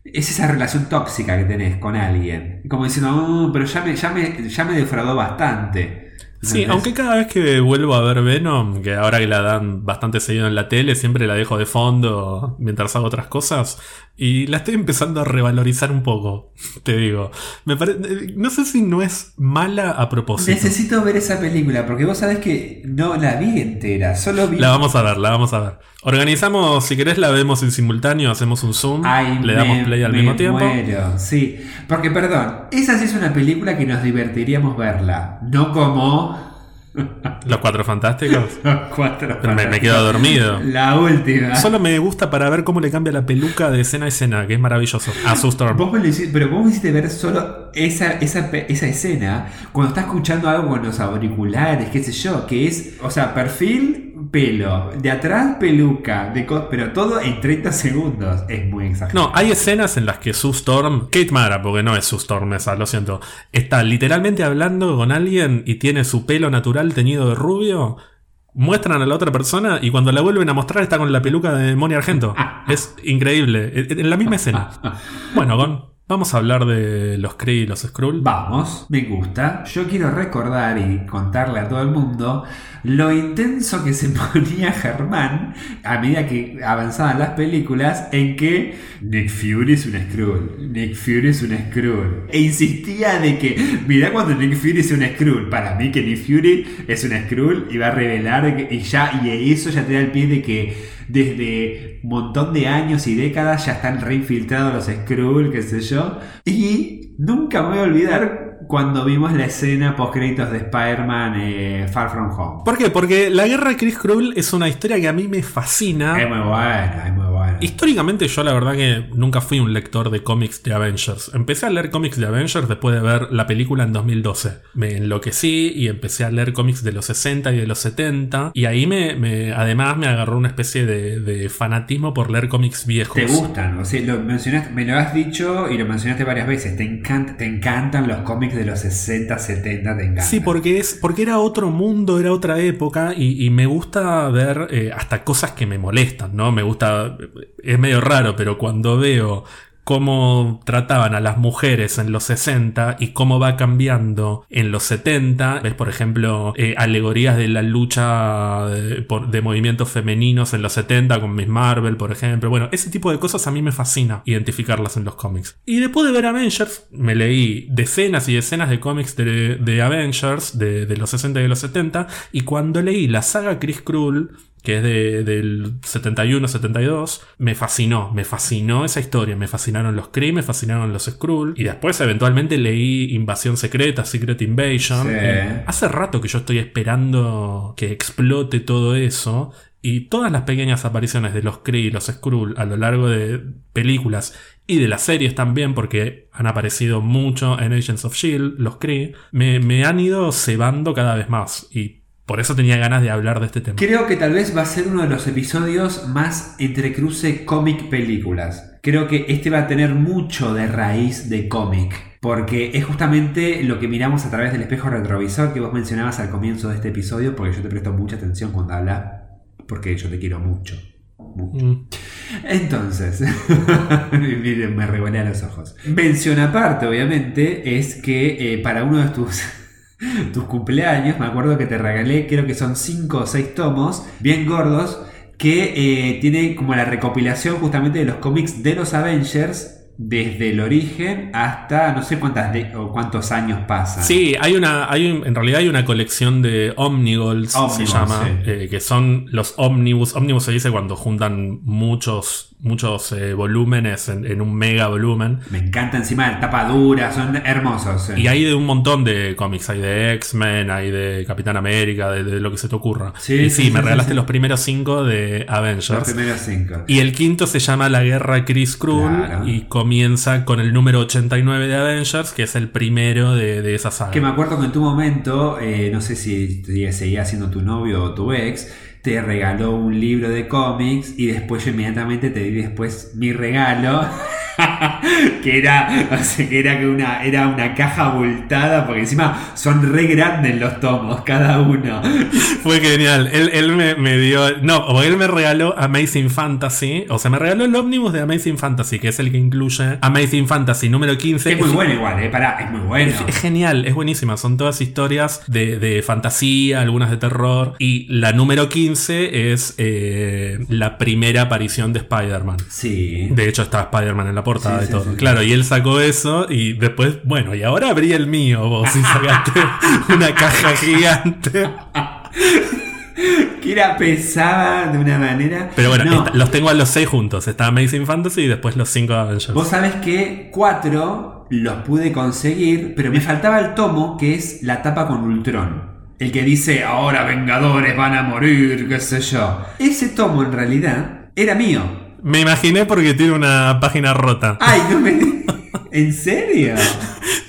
es esa relación tóxica que tenés con alguien. Como diciendo, "Oh, pero ya me, ya me, ya me defraudó bastante. Sí, aunque cada vez que vuelvo a ver Venom, que ahora que la dan bastante seguido en la tele, siempre la dejo de fondo mientras hago otras cosas. Y la estoy empezando a revalorizar un poco, te digo. Me pare- No sé si no es mala a propósito. Necesito ver esa película porque vos sabés que no la vi entera, solo vi La vamos a ver, la vamos a ver. Organizamos, si querés la vemos en simultáneo, hacemos un zoom, Ay, le damos me- play al me mismo tiempo. muero, sí. Porque, perdón, esa sí es una película que nos divertiríamos verla. No como. Los cuatro fantásticos. Los cuatro. Pero me, me fantásticos. quedo dormido. La última. Solo me gusta para ver cómo le cambia la peluca de escena a escena, que es maravilloso. A Sue Storm. Vos me lo hiciste, pero vos me hiciste ver solo esa, esa, esa escena cuando estás escuchando algo con los auriculares, qué sé yo, que es, o sea, perfil, pelo, de atrás peluca, de pero todo en 30 segundos. Es muy exagerado. No, hay escenas en las que Sue Storm, Kate Mara, porque no es Sue Storm esa, lo siento, está literalmente hablando con alguien y tiene su pelo natural teñido de rubio. Muestran a la otra persona y cuando la vuelven a mostrar está con la peluca de Moni Argento. Es increíble. En la misma escena. Bueno, Gon, vamos a hablar de los Kree y los Skrull. Vamos, me gusta. Yo quiero recordar y contarle a todo el mundo lo intenso que se ponía Germán a medida que avanzaban las películas en que Nick Fury es un Skrull, Nick Fury es un Skrull. E insistía de que, mirá cuando Nick Fury es un Skrull, para mí que Nick Fury es un Skrull y va a revelar y ya y eso ya te da el pie de que desde un montón de años y décadas ya están reinfiltrados los Skrull, qué sé yo. Y nunca me voy a olvidar cuando vimos la escena post créditos de Spider-Man eh, Far From Home. ¿Por qué? Porque la guerra Kree Skrull es una historia que a mí me fascina. Es muy buena, es muy buena. Históricamente yo la verdad que nunca fui un lector de cómics de Avengers. Empecé a leer cómics de Avengers después de ver la película en 2012. Me enloquecí y empecé a leer cómics de los 60 y de los 70. Y ahí me, me- además me agarró una especie de, de fanatismo por leer cómics viejos. ¿Te gustan? O sea, lo mencionaste, me lo has dicho y lo mencionaste varias veces. Te, encanta, te encantan los cómics de los 60, 70, te encantan. Sí, porque es porque era otro mundo, era otra época y, y me gusta ver eh, hasta cosas que me molestan, ¿no? Me gusta, es medio raro, pero cuando veo cómo trataban a las mujeres en los 60 y cómo va cambiando en los 70, ves por ejemplo eh, alegorías de la lucha de, movimientos femeninos en los 70 con Miss Marvel, por ejemplo, bueno, ese tipo de cosas a mí me fascina identificarlas en los cómics. Y después de ver Avengers, me leí decenas y decenas de cómics de, de Avengers de, de los 60 y de los 70, y cuando leí la saga Chris Krull, que es de- del 71-72, me fascinó, me fascinó esa historia, me fascinaron los Kree, me fascinaron los Skrull, y después eventualmente leí Invasión Secreta, Secret Invasion. Sí. Eh, hace rato que yo estoy esperando que explote todo eso, y todas las pequeñas apariciones de los Kree y los Skrull a lo largo de películas y de las series también, porque han aparecido mucho en Agents of Shield, los Kree, me, me han ido cebando cada vez más. Y por eso tenía ganas de hablar de este tema. Creo que tal vez va a ser uno de los episodios más entre cruce cómic películas. Creo que este va a tener mucho de raíz de cómic. Porque es justamente lo que miramos a través del espejo retrovisor que vos mencionabas al comienzo de este episodio, porque yo te presto mucha atención cuando hablas, porque yo te quiero mucho. mucho. Mm. Entonces, miren, me revolea los ojos. Mención aparte, obviamente, es que eh, para uno de tus, tus cumpleaños, me acuerdo que te regalé, creo que son 5 o 6 tomos, bien gordos, que eh, tiene como la recopilación justamente de los cómics de los Avengers. Desde el origen hasta no sé cuántas de- o cuántos años pasan. Sí, hay una, hay un- en realidad hay una colección de Omnigols, se llama, sí. eh, que son los Omnibus. Omnibus se dice cuando juntan muchos, muchos eh, volúmenes en, en un mega volumen. Me encanta encima la tapa dura, son hermosos. Y hay de un montón de cómics, hay de X-Men, hay de Capitán América, de, de lo que se te ocurra. Sí, y sí, me sí, regalaste sí. los primeros cinco de los Avengers. primeros cinco. Y el quinto se llama La Guerra Chris Krull Claro. y comienza con el número 89 de Avengers, que es el primero de, de esa saga. Que me acuerdo que en tu momento, eh, no sé si seguía siendo tu novio o tu ex, te regaló un libro de cómics y después yo inmediatamente te di después mi regalo. que era, o sea, que era una, era una caja abultada, porque encima son re grandes los tomos, cada uno. Fue genial. Él, él me, me dio. No, o él me regaló Amazing Fantasy. O sea, me regaló el ómnibus de Amazing Fantasy, que es el que incluye Amazing Fantasy número 15. Es muy bueno igual, eh, pará, es muy bueno. Es, es genial, es buenísima. Son todas historias de, de fantasía, algunas de terror. Y la número 15 es eh, la primera aparición de Spider-Man. Sí. De hecho, está Spider-Man en la portada Sí, y todo. sí, sí. claro, y él sacó eso y después, bueno, y ahora abrí el mío, vos, y sacaste una caja gigante. Que era pesada de una manera. Pero bueno, No. esta- los tengo a los seis juntos. Está Amazing Fantasy y después los cinco Avengers. Vos sabés que cuatro los pude conseguir, pero me faltaba el tomo que es la tapa con Ultron. El que dice, ahora Vengadores van a morir, qué sé yo. Ese tomo en realidad era mío. Me imaginé porque tiene una página rota. Ay, no me... ¿En serio?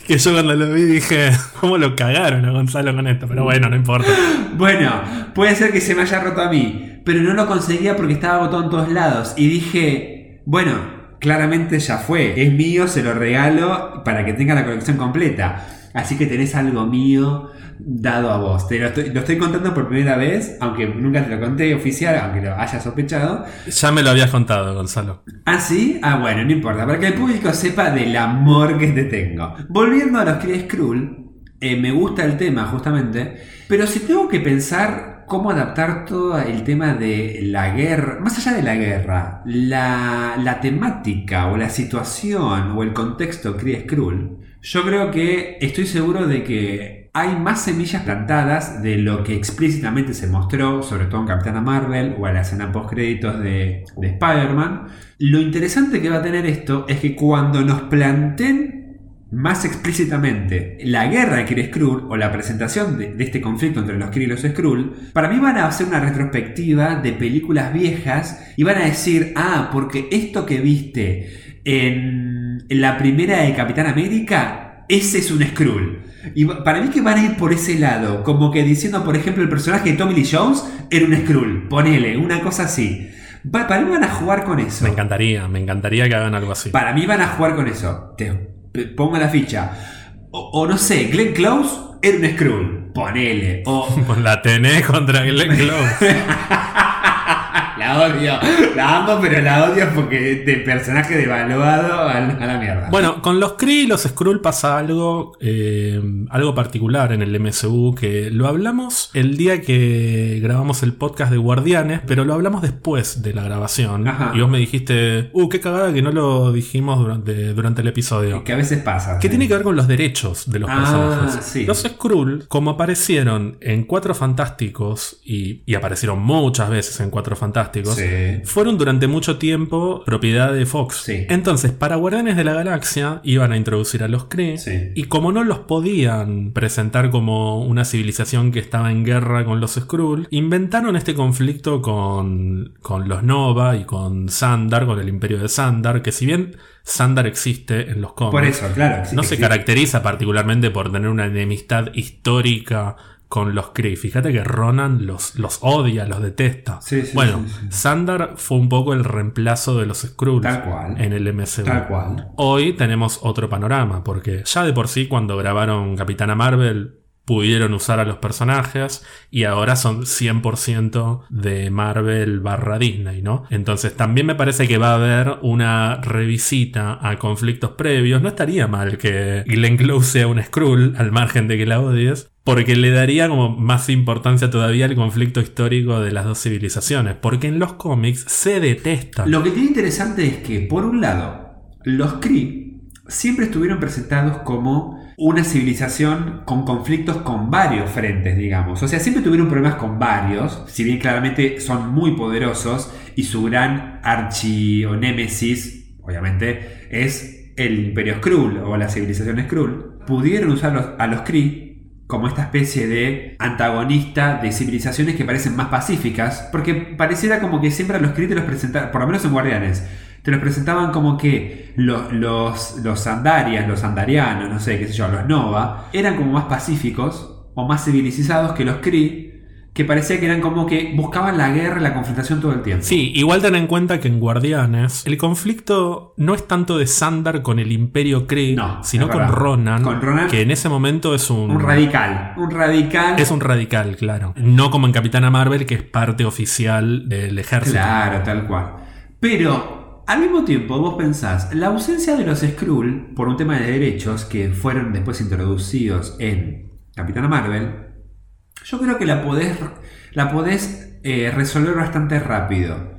Que yo cuando lo vi dije, ¿cómo lo cagaron a Gonzalo con esto? Pero bueno, no importa. Bueno, puede ser que se me haya roto a mí, pero no lo conseguía porque estaba agotado en todos lados. Y dije, bueno, claramente ya fue. Es mío, se lo regalo para que tenga la colección completa. Así que tenés algo mío dado a vos. Te lo estoy, lo estoy contando por primera vez, aunque nunca te lo conté oficial, aunque lo hayas sospechado. Ya me lo habías contado, Gonzalo. ¿Ah, sí? Ah, bueno, no importa, para que el público sepa del amor que te tengo. Volviendo a los Kree Skrull, eh, me gusta el tema justamente, pero si tengo que pensar cómo adaptar todo el tema de la guerra, más allá de la guerra, la, la temática o la situación o el contexto Kree Skrull, yo creo que estoy seguro de que hay más semillas plantadas de lo que explícitamente se mostró, sobre todo en Capitana Marvel o en la escena post créditos de, de Spider-Man. Lo interesante que va a tener esto es que cuando nos planteen más explícitamente la guerra de Kree Skrull o la presentación de, este conflicto entre los Kree y los Skrull, para mí van a hacer una retrospectiva de películas viejas y van a decir, ah, porque esto que viste en la primera de Capitán América, ese es un Skrull. Y para mí que van a ir por ese lado, como que diciendo, por ejemplo, el personaje de Tommy Lee Jones era un Skrull, ponele, una cosa así. Va- para mí van a jugar con eso. Me encantaría, me encantaría que hagan algo así. Para mí van a jugar con eso. Te pongo la ficha. O, o no sé, Glenn Close era un Skrull. Ponele. O. Pues la tenés contra Glenn Close. La odio. La amo, pero la odio porque de personaje devaluado a, la- mierda. Bueno, con los Kree y los Skrull pasa algo, eh, algo particular en el MCU que lo hablamos el día que grabamos el podcast de Guardianes, pero lo hablamos después de la grabación. Ajá. Y vos me dijiste, uh, qué cagada que no lo dijimos durante, durante el episodio. que a veces pasa. Que sí. tiene que ver con los derechos de los Ah, personajes. sí. Los Skrull, como aparecieron en Cuatro Fantásticos y, y aparecieron muchas veces en Cuatro Fantásticos, Sí. fueron durante mucho tiempo propiedad de Fox. Sí. Entonces, para Guardianes de la Galaxia iban a introducir a los Kree. Sí. Y como no los podían presentar como una civilización que estaba en guerra con los Skrull, inventaron este conflicto con, con los Nova y con Sandar, con el imperio de Sandar, que si bien Sandar existe en los cómics, Por eso, claro. sí no se caracteriza particularmente por tener una enemistad histórica con los Kree. Fíjate que Ronan los, los odia, los detesta. Sí, sí, bueno, sí. Sandar fue un poco el reemplazo de los Skrulls Tal cual. en el MCU. Tal cual. Hoy tenemos otro panorama, porque ya de por sí cuando grabaron Capitana Marvel pudieron usar a los personajes y ahora son 100% de Marvel barra Disney, ¿no? Entonces también me parece que va a haber una revisita a conflictos previos. No estaría mal que Glenn Close sea un Skrull, al margen de que la odies, porque le daría como más importancia todavía al conflicto histórico de las dos civilizaciones, porque en los cómics se detestan. Lo que tiene interesante es que, por un lado, los Kree siempre estuvieron presentados como una civilización con conflictos con varios frentes, digamos. O sea, siempre tuvieron problemas con varios, si bien claramente son muy poderosos y su gran archi o némesis, obviamente, es el Imperio Skrull o la civilización Skrull. Pudieron usar los- a los Kree como esta especie de antagonista de civilizaciones que parecen más pacíficas, porque pareciera como que siempre a los Kree te los presentaban, por lo menos en Guardianes, te los presentaban como que lo- los, los Andarias, los Andarianos, no sé, qué sé yo, los Nova, eran como más pacíficos o más civilizados que los Kree, que parecía que eran como que buscaban la guerra y la confrontación todo el tiempo. Sí, igual ten en cuenta que en Guardianes el conflicto no es tanto de Sandar con el Imperio Kree, No, sino con. Ronan, Con Ronan. que en ese momento es un, Un radical, un radical. es un radical, claro. No como en Capitana Marvel, que es parte oficial del ejército. Claro, tal cual. Pero al mismo tiempo vos pensás, la ausencia de los Skrull por un tema de derechos que fueron después introducidos en Capitana Marvel, yo creo que la podés, la podés eh, resolver bastante rápido.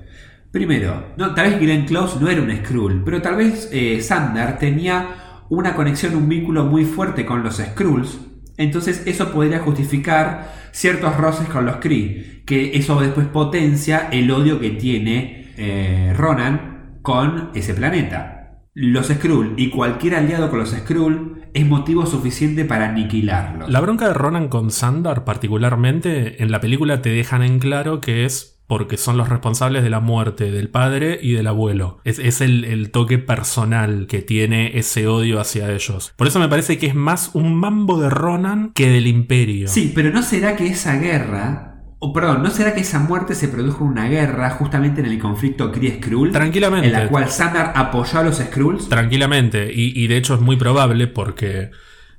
Primero, no, tal vez Glenn Close no era un Skrull, pero tal vez eh, Sander tenía una conexión, un vínculo muy fuerte con los Skrulls. Entonces eso podría justificar ciertos roces con los Kree, que eso después potencia el odio que tiene eh, Ronan con ese planeta. Los Skrull y cualquier aliado con los Skrull es motivo suficiente para aniquilarlos. La bronca de Ronan con Sandar, particularmente, en la película te dejan en claro que es porque son los responsables de la muerte del padre y del abuelo. Es, es el, el toque personal que tiene ese odio hacia ellos. Por eso me parece que es más un mambo de Ronan que del imperio. Sí, pero ¿no será que esa guerra, o perdón, ¿no será que esa muerte se produjo en una guerra justamente en el conflicto Kree-Skrull? Tranquilamente. En la cual Sandar apoyó a los Skrulls. Tranquilamente. Y, y de hecho es muy probable porque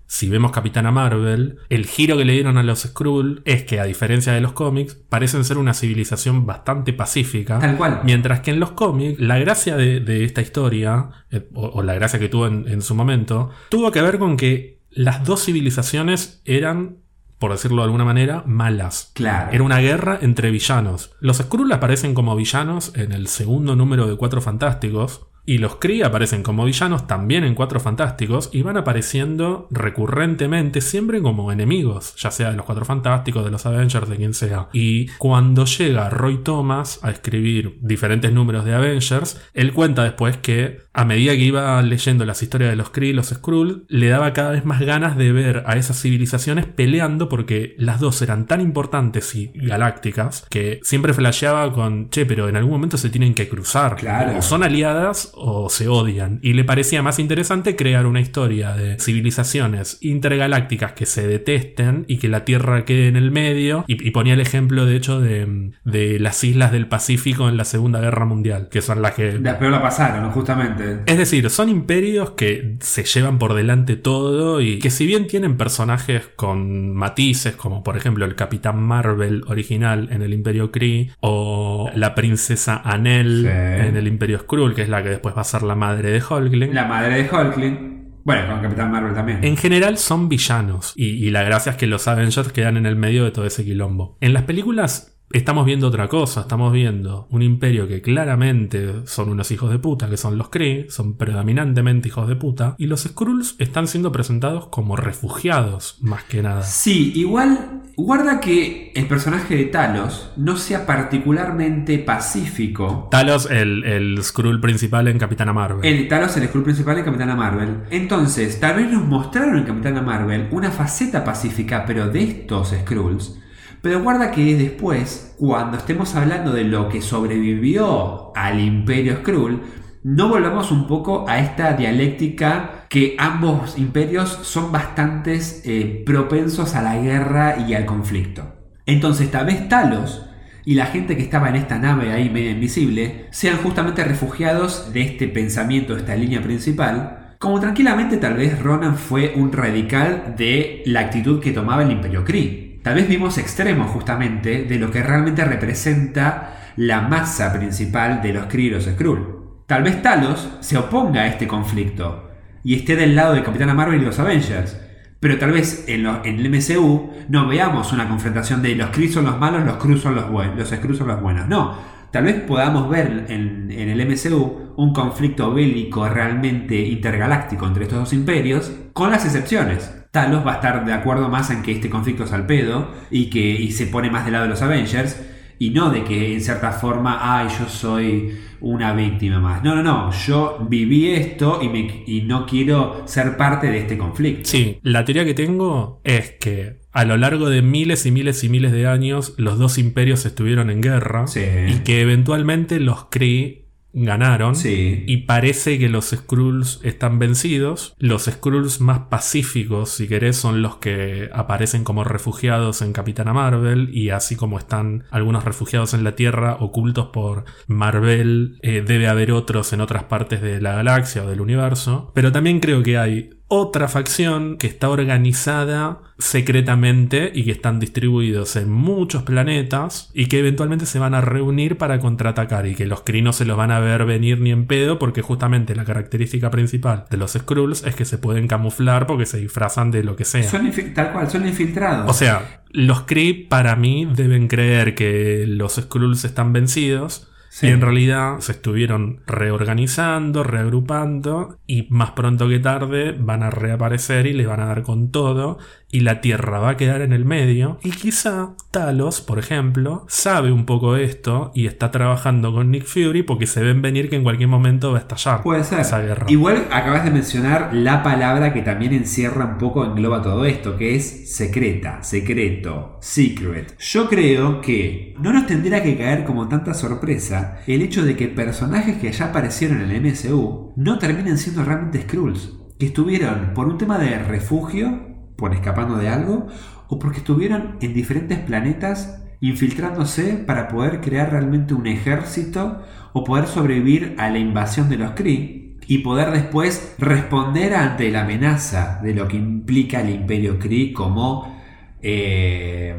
si vemos Capitana Marvel, el giro que le dieron a los Skrull es que, a diferencia de los cómics, parecen ser una civilización bastante pacífica. Tal cual. Mientras que en los cómics, la gracia de, de esta historia, eh, o, o la gracia que tuvo en, en su momento, tuvo que ver con que las dos civilizaciones eran, por decirlo de alguna manera, malas. Claro. Era una guerra entre villanos. Los Skrull aparecen como villanos en el segundo número de Cuatro Fantásticos. Y los Kree aparecen como villanos también en Cuatro Fantásticos y van apareciendo recurrentemente siempre como enemigos, ya sea de los Cuatro Fantásticos, de los Avengers, de quien sea. Y cuando llega Roy Thomas a escribir diferentes números de Avengers, él cuenta después que a medida que iba leyendo las historias de los Kree y los Skrull, le daba cada vez más ganas de ver a esas civilizaciones peleando porque las dos eran tan importantes y galácticas que siempre flasheaba con, che, pero en algún momento se tienen que cruzar. Claro. O son aliadas o se odian. Y le parecía más interesante crear una historia de civilizaciones intergalácticas que se detesten y que la Tierra quede en el medio. Y, y ponía el ejemplo, de hecho, de, de las islas del Pacífico en la Segunda Guerra Mundial, que son las que La peor la pasaron, ¿no? justamente. Es decir, son imperios que se llevan por delante todo y que si bien tienen personajes con matices, como por ejemplo el Capitán Marvel original en el Imperio Kree o la princesa Anel Sí. en el Imperio Skrull, que es la que después va a ser la madre de Hulkling. La madre de Hulkling. Bueno, con Capitán Marvel también. En general son villanos y, y la gracia es que los Avengers quedan en el medio de todo ese quilombo. En las películas estamos viendo otra cosa, estamos viendo un imperio que claramente son unos hijos de puta, que son los Kree, son predominantemente hijos de puta, y los Skrulls están siendo presentados como refugiados más que nada. Sí, igual guarda que el personaje de Talos no sea particularmente pacífico. Talos, el, el Skrull principal en Capitana Marvel. El Talos, el Skrull principal de Capitana Marvel. Entonces, tal vez nos mostraron en Capitana Marvel una faceta pacífica, pero de estos Skrulls. Pero guarda que después, cuando estemos hablando de lo que sobrevivió al Imperio Skrull, no volvamos un poco a esta dialéctica que ambos imperios son bastantes eh, propensos a la guerra y al conflicto. Entonces, tal vez Talos y la gente que estaba en esta nave ahí media invisible sean justamente refugiados de este pensamiento, de esta línea principal, como tranquilamente tal vez Ronan fue un radical de la actitud que tomaba el Imperio Kree. Tal vez vimos extremos justamente de lo que realmente representa la masa principal de los Kree y los Skrull. Tal vez Talos se oponga a este conflicto y esté del lado de Capitana Marvel y los Avengers. Pero tal vez en, el MCU no veamos una confrontación de los Kree son los malos, los Kree son los buenos, los Skrull son los buenos. No, tal vez podamos ver en, en el MCU un conflicto bélico realmente intergaláctico entre estos dos imperios, con las excepciones. Talos va a estar de acuerdo más en que este conflicto es al pedo y que y se pone más del lado de los Avengers y no de que en cierta forma, ay, yo soy una víctima más. No, no, no, yo viví esto y, me, y no quiero ser parte de este conflicto. Sí, la teoría que tengo es que a lo largo de miles y miles y miles de años los dos imperios estuvieron en guerra Sí. y que eventualmente los Kree ganaron Sí. y parece que los Skrulls están vencidos. Los Skrulls más pacíficos, si querés, son los que aparecen como refugiados en Capitana Marvel y así como están algunos refugiados en la Tierra ocultos por Marvel, eh, debe haber otros en otras partes de la galaxia o del universo. Pero también creo que hay otra facción que está organizada secretamente y que están distribuidos en muchos planetas y que eventualmente se van a reunir para contraatacar y que los Kree no se los van a ver venir ni en pedo porque justamente la característica principal de los Skrulls es que se pueden camuflar porque se disfrazan de lo que sea. Son tal cual, son infiltrados. O sea, los Kree para mí deben creer que los Skrulls están vencidos Y en realidad se estuvieron reorganizando, reagrupando y más pronto que tarde van a reaparecer y le van a dar con todo y la Tierra va a quedar en el medio y quizá Talos, por ejemplo, sabe un poco esto y está trabajando con Nick Fury porque se ven venir que en cualquier momento va a estallar Puede ser. esa guerra. Igual acabas de mencionar la palabra que también encierra un poco, engloba todo esto, que es secreta, secreto, secret. Yo creo que no nos tendría que caer como tanta sorpresa el hecho de que personajes que ya aparecieron en el MCU no terminen siendo realmente Skrulls. Que estuvieron por un tema de refugio, por escapando de algo, o porque estuvieron en diferentes planetas infiltrándose para poder crear realmente un ejército o poder sobrevivir a la invasión de los Kree y poder después responder ante la amenaza de lo que implica el imperio Kree como eh,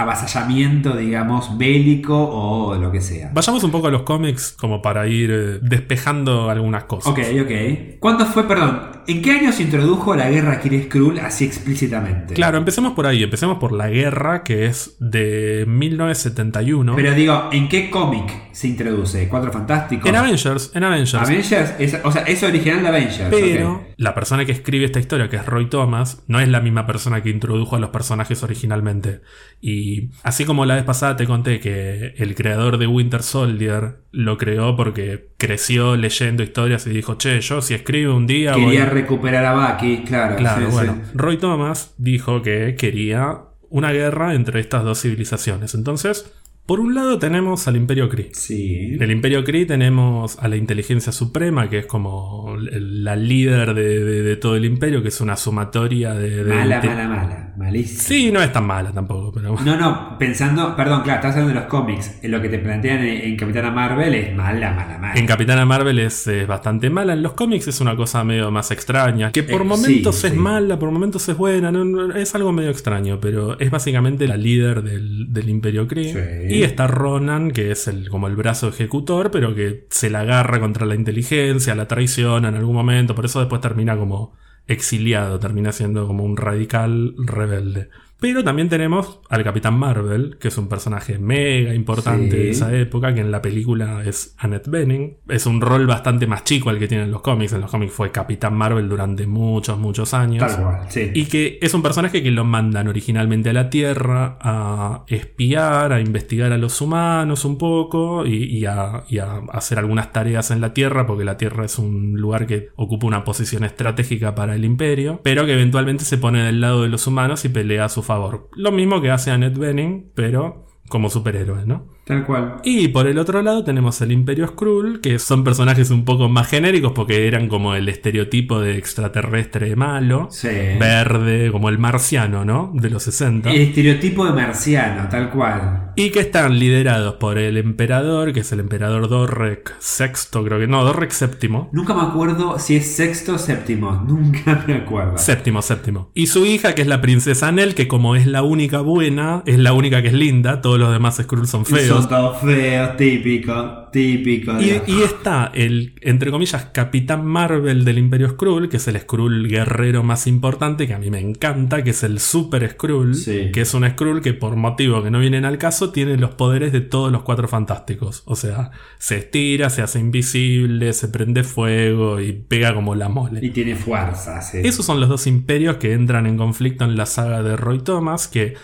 avasallamiento, digamos, bélico o lo que sea. Vayamos un poco a los cómics como para ir eh, despejando algunas cosas. Ok, ok. ¿Cuándo fue, perdón, en qué año se introdujo la guerra Kree-Skrull así explícitamente? Claro, empecemos por ahí, empecemos por la guerra que es de 1971. Pero digo, ¿en qué cómic se introduce? ¿Cuatro Fantásticos? en Avengers, en Avengers. Avengers, es- o sea, es original de Avengers. Pero la persona que escribe esta historia, que es Roy Thomas, no es la misma persona que introdujo a los personajes originalmente. Y Y así como la vez pasada te conté que el creador de Winter Soldier lo creó porque creció leyendo historias y dijo, che, yo si escribo un día... Quería voy-". recuperar a Bucky, claro. Claro, sí, bueno. sí. Roy Thomas dijo que quería una guerra entre estas dos civilizaciones. Entonces, por un lado tenemos al Imperio Kree. Sí. En el Imperio Kree tenemos a la Inteligencia Suprema, que es como la líder de, de- de todo el Imperio, que es una sumatoria de... de- Mala, mala, mala. Malísima. Sí, no es tan mala tampoco, pero... No, no, pensando, perdón, claro, estás hablando de los cómics. En lo que te plantean en, en Capitana Marvel es mala, mala, mala. En Capitana Marvel es, bastante mala. En los cómics es una cosa medio más extraña. Que por Eh, momentos sí, es sí. mala, por momentos es buena. no- no, es algo medio extraño. Pero es básicamente la líder del, del Imperio Kree. Sí. Y está Ronan, que es el, como el brazo ejecutor, pero que se la agarra contra la inteligencia, la traiciona en algún momento. Por eso después termina como exiliado, termina siendo como un radical rebelde. Pero también tenemos al Capitán Marvel, que es un personaje mega importante Sí. de esa época, que en la película es Annette Bening. Es un rol bastante más chico al que tiene en los cómics. En los cómics fue Capitán Marvel durante muchos, muchos años. Tal cual, sí. Y que es un personaje que lo mandan originalmente a la Tierra a espiar, a investigar a los humanos un poco y, y a, y a hacer algunas tareas en la Tierra, porque la Tierra es un lugar que ocupa una posición estratégica para el Imperio, pero que eventualmente se pone del lado de los humanos y pelea a su favor. Lo mismo que hace Annette Bening, pero como superhéroe, ¿no? Tal cual. Y por el otro lado tenemos el Imperio Skrull, que son personajes un poco más genéricos porque eran como el estereotipo de extraterrestre malo, Sí. verde, como el marciano, ¿no? De los 60. El estereotipo de marciano, tal cual. Y que están liderados por el emperador, que es el emperador Dorrek VI, creo que no, Dorrek VII. Nunca me acuerdo si es sexto o séptimo. Nunca me acuerdo. Séptimo, séptimo. Y su hija, que es la princesa Nell, que como es la única buena, es la única que es linda, todos los demás Skrull son feos. Son feos, típico, típico. Y, está el, entre comillas, Capitán Marvel del Imperio Skrull, que es el Skrull guerrero más importante, que a mí me encanta, que es el Super Skrull, Sí. que es un Skrull que por motivo que no vienen al caso, tiene los poderes de todos los cuatro fantásticos. O sea, se estira, se hace invisible, se prende fuego y pega como la mole. Y tiene fuerza, sí. Esos son los dos imperios que entran en conflicto en la saga de Roy Thomas, que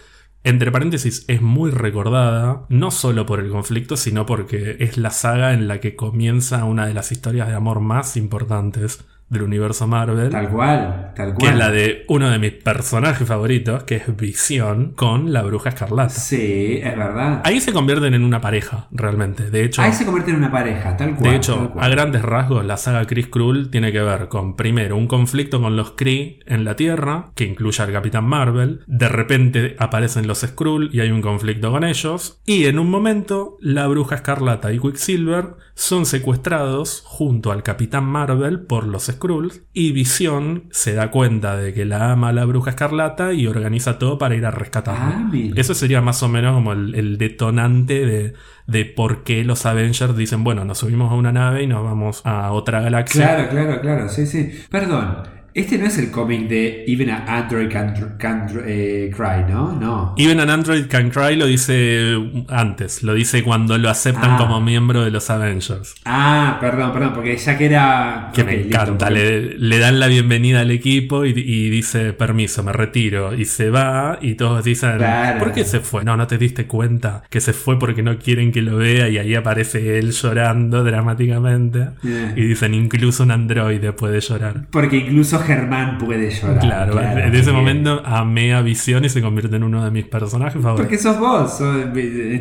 entre paréntesis es muy recordada, no solo por el conflicto, sino porque es la saga en la que comienza una de las historias de amor más importantes del universo Marvel. Tal cual, tal cual. Que es la de uno de mis personajes favoritos, que es Visión, con la bruja escarlata. Sí, es verdad. Ahí se convierten en una pareja, realmente. De hecho, Ahí se convierte en una pareja, tal cual. de hecho, cual. a grandes rasgos, la saga Chris Krull tiene que ver con, primero, un conflicto con los Kree en la Tierra, que incluye al Capitán Marvel. De repente aparecen los Skrull y hay un conflicto con ellos. Y en un momento, la Bruja Escarlata y Quicksilver son secuestrados junto al Capitán Marvel por los Skrulls. Y Visión se da cuenta de que la ama la Bruja Escarlata y organiza todo para ir a rescatarla. Ah. Eso sería más o menos como el, el detonante de, de por qué los Avengers dicen, bueno, nos subimos a una nave y nos vamos a otra galaxia. Claro, claro, claro, sí, sí. Perdón, este no es el cómic de Even an Android Can, can, eh, Cry, ¿no? No. Even an Android Can Cry lo dice antes, lo dice cuando lo aceptan Ah. como miembro de los Avengers. Ah, perdón, perdón, porque ya que era... Que me encanta, le, le dan la bienvenida al equipo y, y dice, permiso, me retiro. Y se va y todos dicen, Claro. ¿por qué se fue? No, no te diste cuenta que se fue porque no quieren que lo vea y ahí aparece él llorando dramáticamente. Eh. Y dicen, incluso un androide puede llorar. Porque incluso Germán puede llorar. Claro, en ese bien. momento amé a Visión y se convierte en uno de mis personajes favoritos. Porque sos vos, sos-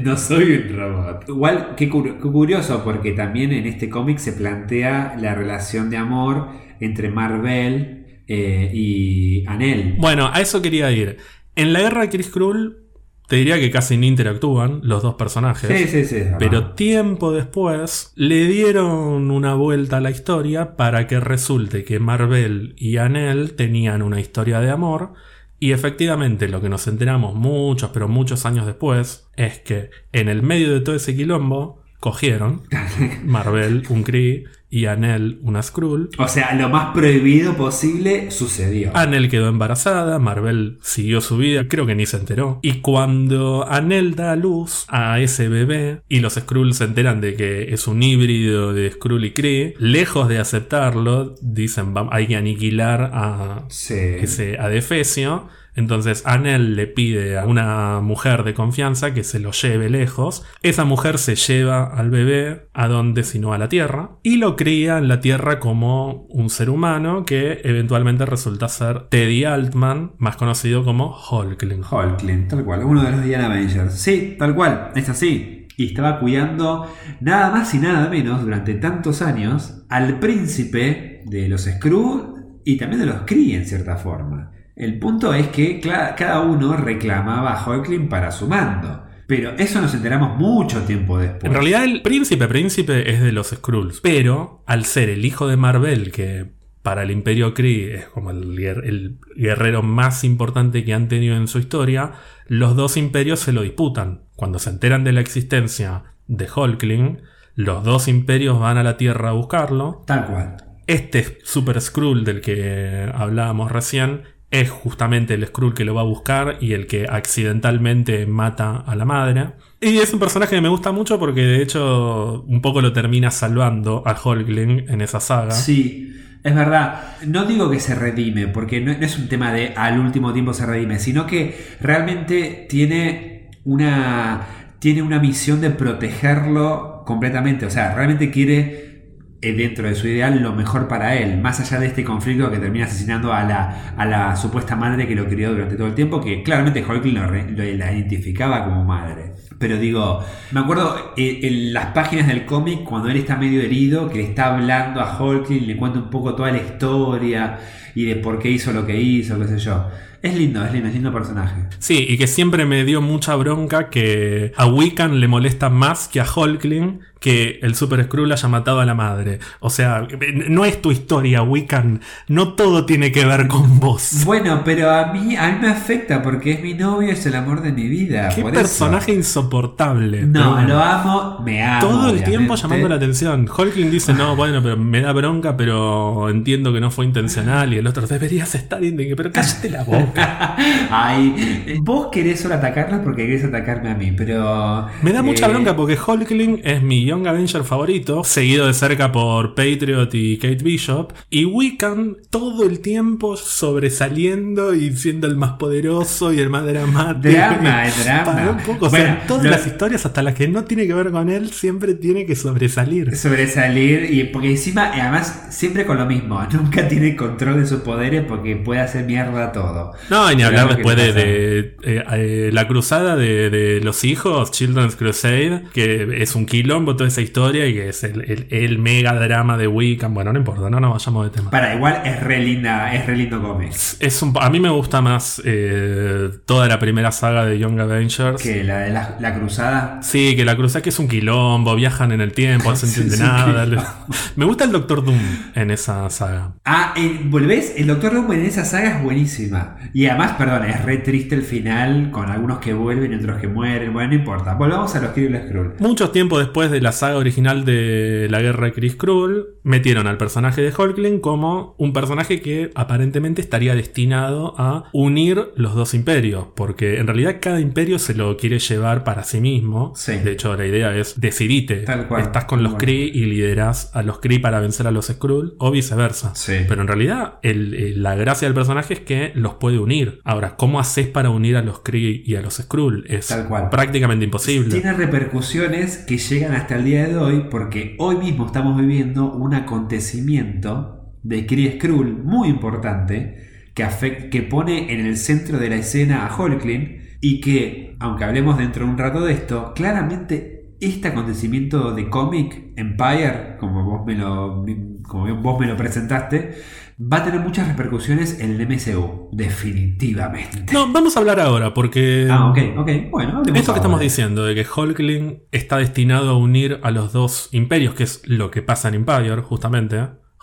no soy un robot. Igual, qué curioso, porque también en este cómic se plantea la relación de amor entre Marvel eh, y Anel. Bueno, a eso quería ir. En la guerra de Chris Krull, te diría que casi ni interactúan los dos personajes. Sí, sí, sí. Pero tiempo después le dieron una vuelta a la historia para que resulte que Marvel y Anel tenían una historia de amor. Y efectivamente lo que nos enteramos muchos, pero muchos años después, es que en el medio de todo ese quilombo cogieron Marvel, un Kree, y Anel, una Skrull. O sea, lo más prohibido posible sucedió. Anel quedó embarazada, Marvel siguió su vida, creo que ni se enteró. Y cuando Anel da a luz a ese bebé y los Skrull se enteran de que es un híbrido de Skrull y Kree, lejos de aceptarlo, dicen "Vam- hay que aniquilar a Sí. ese adefesio. Entonces Anel le pide a una mujer de confianza que se lo lleve lejos. Esa mujer se lleva al bebé a donde sino a la Tierra y lo cría en la Tierra como un ser humano que eventualmente resulta ser Teddy Altman, más conocido como Hulkling. Hulkling, tal cual, uno de los Diana Avengers. Sí, tal cual, es así. Y estaba cuidando nada más y nada menos durante tantos años al príncipe de los Skrull y también de los Kree en cierta forma. El punto es que cada uno reclamaba a Hulkling para su mando. Pero eso nos enteramos mucho tiempo después. En realidad el príncipe príncipe es de los Skrulls, pero al ser el hijo de Marvel, que para el Imperio Kree es como el guerrero más importante que han tenido en su historia, los dos imperios se lo disputan. Cuando se enteran de la existencia de Hulkling, los dos imperios van a la Tierra a buscarlo. Tal cual. Este Super Skrull del que hablábamos recién es justamente el Skrull que lo va a buscar y el que accidentalmente mata a la madre. Y es un personaje que me gusta mucho porque de hecho un poco lo termina salvando a Hulkling en esa saga. Sí, es verdad. No digo que se redime, porque no, no es un tema de al último tiempo se redime, sino que realmente tiene una, tiene una misión de protegerlo completamente. O sea, realmente quiere, dentro de su ideal, lo mejor para él. Más allá de este conflicto que termina asesinando a la, a la supuesta madre que lo crió durante todo el tiempo, que claramente Hulkling lo, la identificaba como madre. Pero digo, me acuerdo eh, en las páginas del cómic cuando él está medio herido, que le está hablando a Hulkling, le cuenta un poco toda la historia y de por qué hizo lo que hizo, qué sé yo. Es lindo, es lindo, es lindo personaje. Sí, y que siempre me dio mucha bronca que a Wiccan le molesta más que a Hulkling que el Super Skrull haya matado a la madre. O sea, no es tu historia, Wiccan. No todo tiene que ver con vos. Bueno, pero a mí, a mí me afecta porque es mi novio, es el amor de mi vida. Qué por eso. personaje insoportable. No, bueno. lo amo, me amo. Todo el obviamente. tiempo llamando la atención. Hulkling dice, no, bueno, pero me da bronca, pero entiendo que no fue intencional. Y el otro, deberías estar indignado, pero cállate la boca. Ay, vos querés solo atacarla porque querés atacarme a mí, pero. Me da mucha eh, bronca porque Hulkling es mi Young Avenger favorito, seguido de cerca por Patriot y Kate Bishop. Y Wiccan todo el tiempo sobresaliendo y siendo el más poderoso y el más dramático. Drama, es drama. Para un poco, o sea, Bueno, en todas las historias, hasta las que no tiene que ver con él, siempre tiene que sobresalir. Sobresalir y porque encima, además, siempre con lo mismo, nunca tiene control de sus poderes porque puede hacer mierda todo. No, y ni hablar después de, eh, eh, la cruzada de, de los hijos, Children's Crusade, que es un quilombo toda esa historia y que es el, el- el mega drama de Wiccan. Bueno, no importa, no nos vayamos de tema. Para, igual es re linda, es re lindo cómic. Es un, a mí me gusta más eh, toda la primera saga de Young Avengers. Que la de la, la cruzada. Sí, que la cruzada que es un quilombo, viajan en el tiempo, no se entiende nada. Me gusta el Doctor Doom en esa saga. Ah, eh, El Doctor Doom en esa saga es buenísima. Y además, perdón, es re triste el final, con algunos que vuelven y otros que mueren. Bueno, no importa. Volvamos a los Kree y los Skrull. Muchos tiempo después de la saga original de la guerra de Chris Krull, metieron al personaje de Hulkling como un personaje que aparentemente estaría destinado a unir los dos imperios, porque en realidad cada imperio se lo quiere llevar para sí mismo. Sí. De hecho, la idea es decidite. Tal cual. Estás con los. Kree y liderás a los Kree para vencer a los Skrull, o viceversa. Sí. Pero en realidad, el- el- la gracia del personaje es que los puede unir. Ahora, ¿cómo haces para unir a los Kree y a los Skrull? Es Tal cual. prácticamente imposible. Tiene repercusiones que llegan hasta el día de hoy porque hoy mismo estamos viviendo un acontecimiento de Kree Skrull muy importante que, pone en el centro de la escena a Hulkling y que, aunque hablemos dentro de un rato de esto, claramente este acontecimiento de cómic Empire, como vos me lo, como vos me lo presentaste, va a tener muchas repercusiones en el MCU, definitivamente. No, vamos a hablar ahora, porque Ah, ok, ok, bueno, esto que ahora. estamos diciendo, de que Hulkling está destinado a unir a los dos imperios, que es lo que pasa en Empire, justamente.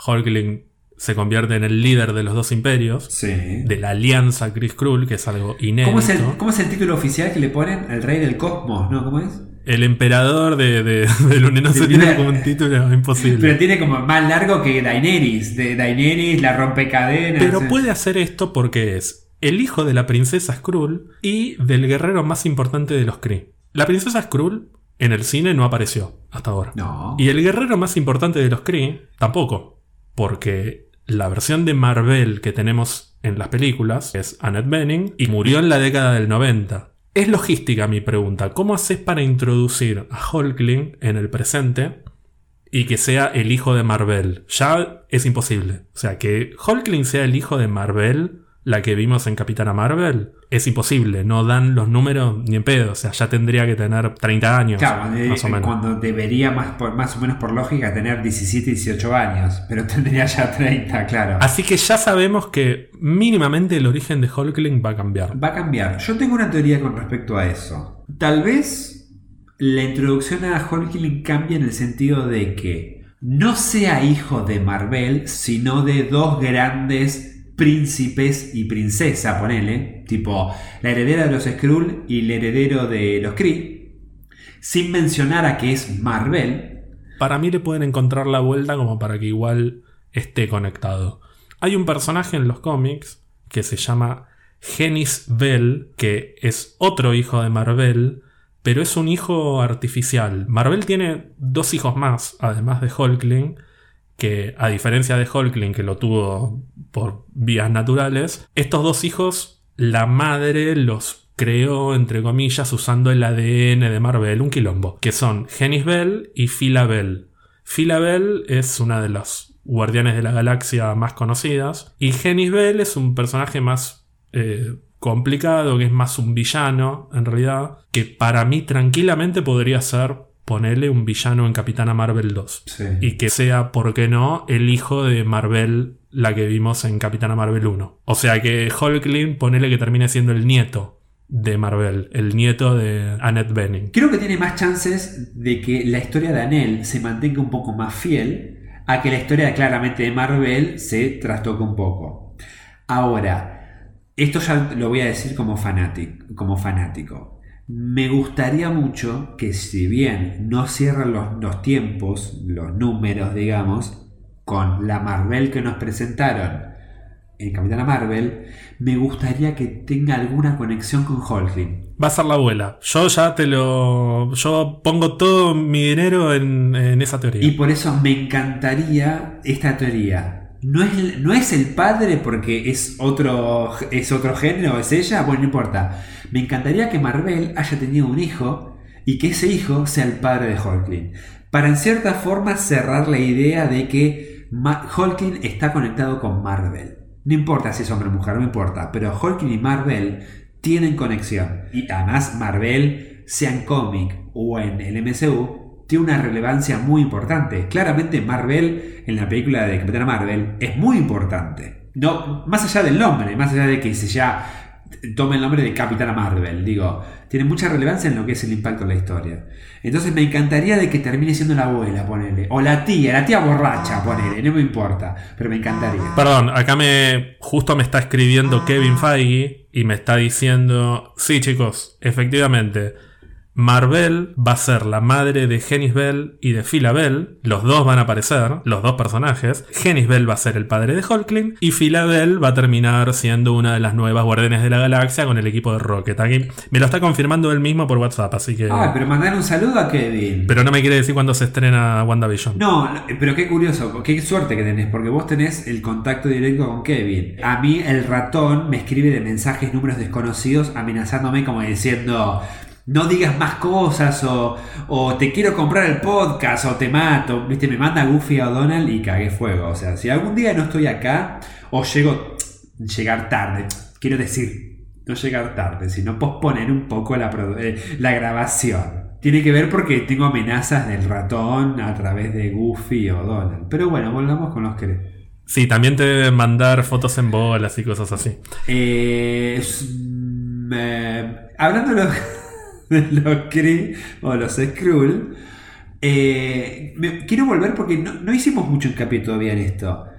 Hulkling se convierte en el líder de los dos imperios, Sí. de la alianza Chris Krull, que es algo inédito. ¿Cómo es, el, cómo es el título oficial que le ponen? El rey del cosmos, ¿no? ¿Cómo es? El emperador de, de, universo no se Tiene- tiene como un título imposible. Pero tiene como más largo que Daenerys. De Daenerys, la rompecadenas. Pero eh. puede hacer esto porque es el hijo de la princesa Skrull y del guerrero más importante de los Kree. La princesa Skrull en el cine no apareció hasta ahora. No. Y el guerrero más importante de los Kree tampoco. Porque la versión de Marvel que tenemos en las películas es Annette Bening y murió en la década del 90. Es logística mi pregunta. ¿Cómo haces para introducir a Hulkling en el presente y que sea el hijo de Marvel? Ya es imposible. O sea, que Hulkling sea el hijo de Marvel la que vimos en Capitana Marvel, es imposible, no dan los números ni en pedo, o sea, ya tendría que tener 30 años. Claro, eh, más o menos. cuando debería más, por- más o menos por lógica tener 17, 18 años, pero tendría ya 30, claro. Así que ya sabemos que mínimamente el origen de Hulkling va a cambiar. Va a cambiar. Yo tengo una teoría con respecto a eso. Tal vez la introducción a Hulkling cambie en el sentido de que no sea hijo de Marvel, sino de dos grandes príncipes y princesa, ponele, tipo la heredera de los Skrull y el heredero de los Kree, sin mencionar a que es Marvel. Para mí le pueden encontrar la vuelta como para que igual esté conectado. Hay un personaje en los cómics que se llama Genis Bell, que es otro hijo de Marvel, pero es un hijo artificial. Marvel tiene dos hijos más, además de Hulkling, que a diferencia de Hulkling, que lo tuvo por vías naturales, estos dos hijos, la madre los creó, entre comillas, usando el ADN de Marvel, un quilombo, que son Genis Bell y Phyla Bell. Phyla Bell es una de las guardianes de la galaxia más conocidas, y Genis Bell es un personaje más eh, complicado, que es más un villano, en realidad, que para mí tranquilamente podría ser ponerle un villano en Capitana Marvel 2 Sí. y que sea, ¿por qué no?, el hijo de Marvel, la que vimos en Capitana Marvel 1. O sea que Hulkling, ponele que termine siendo el nieto de Marvel, el nieto de Annette Bening. Creo que tiene más chances de que la historia de Anel se mantenga un poco más fiel a que la historia claramente de Marvel se trastoque un poco. Ahora, esto ya lo voy a decir como fanático. Como fanático. Me gustaría mucho que si bien no cierran los, los tiempos, los números, digamos, con la Marvel que nos presentaron en Capitana Marvel, me gustaría que tenga alguna conexión con Hulkling. Va a ser la abuela. Yo ya te lo. Yo pongo todo mi dinero en, en esa teoría. Y por eso me encantaría esta teoría. No es, el- no es el padre porque es otro, es otro género, es ella, bueno, no importa. Me encantaría que Marvel haya tenido un hijo y que ese hijo sea el padre de Hulkling. Para en cierta forma cerrar la idea de que Ma- Hulkling está conectado con Marvel. No importa si es hombre o mujer, no importa, pero Hulkling y Marvel tienen conexión. Y además Marvel, sea en cómic o en el MCU, tiene una relevancia muy importante. Claramente Marvel, en la película de Capitana Marvel, es muy importante. No, más allá del nombre, más allá de que se ya tome el nombre de Capitana Marvel, digo, tiene mucha relevancia en lo que es el impacto de la historia. Entonces me encantaría de que termine siendo la abuela, ponele, o la tía, la tía borracha, ponele, no me importa, pero me encantaría. Perdón, acá me. Justo me está escribiendo Kevin Feige y me está diciendo. Sí, chicos, efectivamente. Marvel va a ser la madre de Genis Bell y de Phyla Bell. Los dos van a aparecer, los dos personajes. Genis Bell va a ser el padre de Hulkling. Y Phyla Bell va a terminar siendo una de las nuevas guardianes de la galaxia con el equipo de Rocket. Aquí me lo está confirmando él mismo por WhatsApp, así que. Ah, pero mandar un saludo a Kevin. Pero no me quiere decir cuándo se estrena WandaVision. No, no, pero qué curioso, qué suerte que tenés, porque vos tenés el contacto directo con Kevin. A mí el ratón me escribe de mensajes, números desconocidos, amenazándome como diciendo, no digas más cosas, o, o te quiero comprar el podcast, o te mato. Viste, me manda Goofy a Donald y cagué fuego. O sea, si algún día no estoy acá, o llego, llegar tarde, quiero decir, no llegar tarde, sino posponer un poco la, eh, la grabación. Tiene que ver porque tengo amenazas del ratón a través de Goofy o Donald. Pero bueno, volvamos con los que... Sí, también te deben mandar fotos en bolas y cosas así. Eh, mm, eh, hablando de los, los Kree o los Skrull, eh, quiero volver porque no, no hicimos mucho hincapié todavía en esto.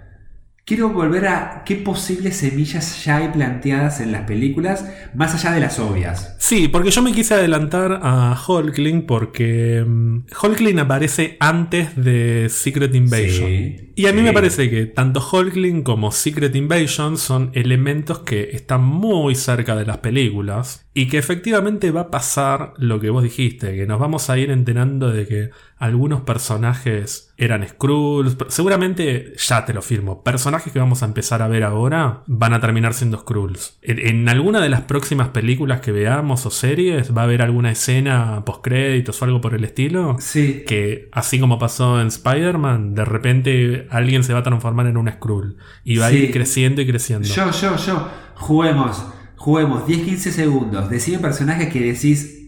Quiero volver a qué posibles semillas ya hay planteadas en las películas, más allá de las obvias. Sí, porque yo me quise adelantar a Hulkling porque mm, Hulkling aparece antes de Secret Invasion. Sí, y a mí sí. me parece que tanto Hulkling como Secret Invasion son elementos que están muy cerca de las películas y que efectivamente va a pasar lo que vos dijiste, que nos vamos a ir enterando de que algunos personajes eran Skrulls. Seguramente, ya te lo firmo, personajes que vamos a empezar a ver ahora van a terminar siendo Skrulls. En, en alguna de las próximas películas que veamos o series va a haber alguna escena post-créditos o algo por el estilo. Sí. Que así como pasó en Spider-Man, de repente alguien se va a transformar en un Skrull. Y va a ir creciendo y creciendo. Yo, yo, yo. Juguemos. Juguemos 10-15 segundos. Decide un personaje que decís.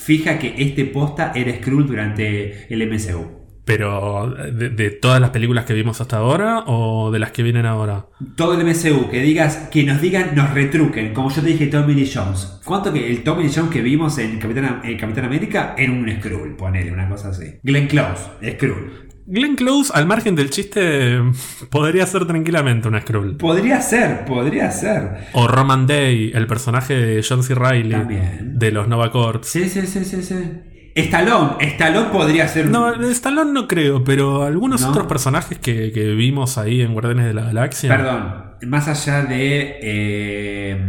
Fija que este posta era Skrull durante el MCU. Pero, de, de todas las películas que vimos hasta ahora o de las que vienen ahora? Todo el MCU, que digas, que nos digan, nos retruquen, como yo te dije Tommy Lee Jones. ¿Cuánto que el Tommy Lee Jones que vimos en Capitán, en Capitán América era un Skrull? Ponele una cosa así. Glenn Close, Skrull. Glenn Close, al margen del chiste, podría ser tranquilamente un Skrull. Podría ser, podría ser. O Roman Day, el personaje de John C. Reilly También. de los Nova Corps. Sí, sí, sí, sí, sí. Stallone, Stallone podría ser un- No, Stallone no creo, pero algunos No. otros personajes que, que vimos ahí en Guardianes de la Galaxia. Perdón, más allá de eh,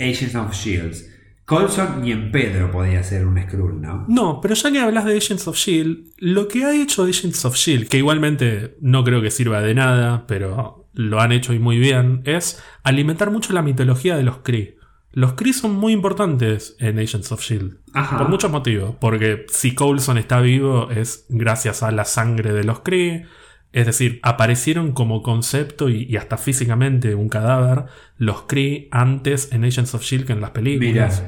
Agents of Shields. Colson ni en Pedro podía ser un Skrull, ¿no? No, pero ya que hablas de Agents of Shield, lo que ha hecho Agents of Shield, que igualmente no creo que sirva de nada, pero lo han hecho y muy bien, es alimentar mucho la mitología de los Kree. Los Kree son muy importantes en Agents of Shield. Ajá. Por muchos motivos. Porque si Coulson está vivo es gracias a la sangre de los Kree. Es decir, aparecieron como concepto y, hasta físicamente un cadáver los Kree antes en Agents of Shield que en las películas.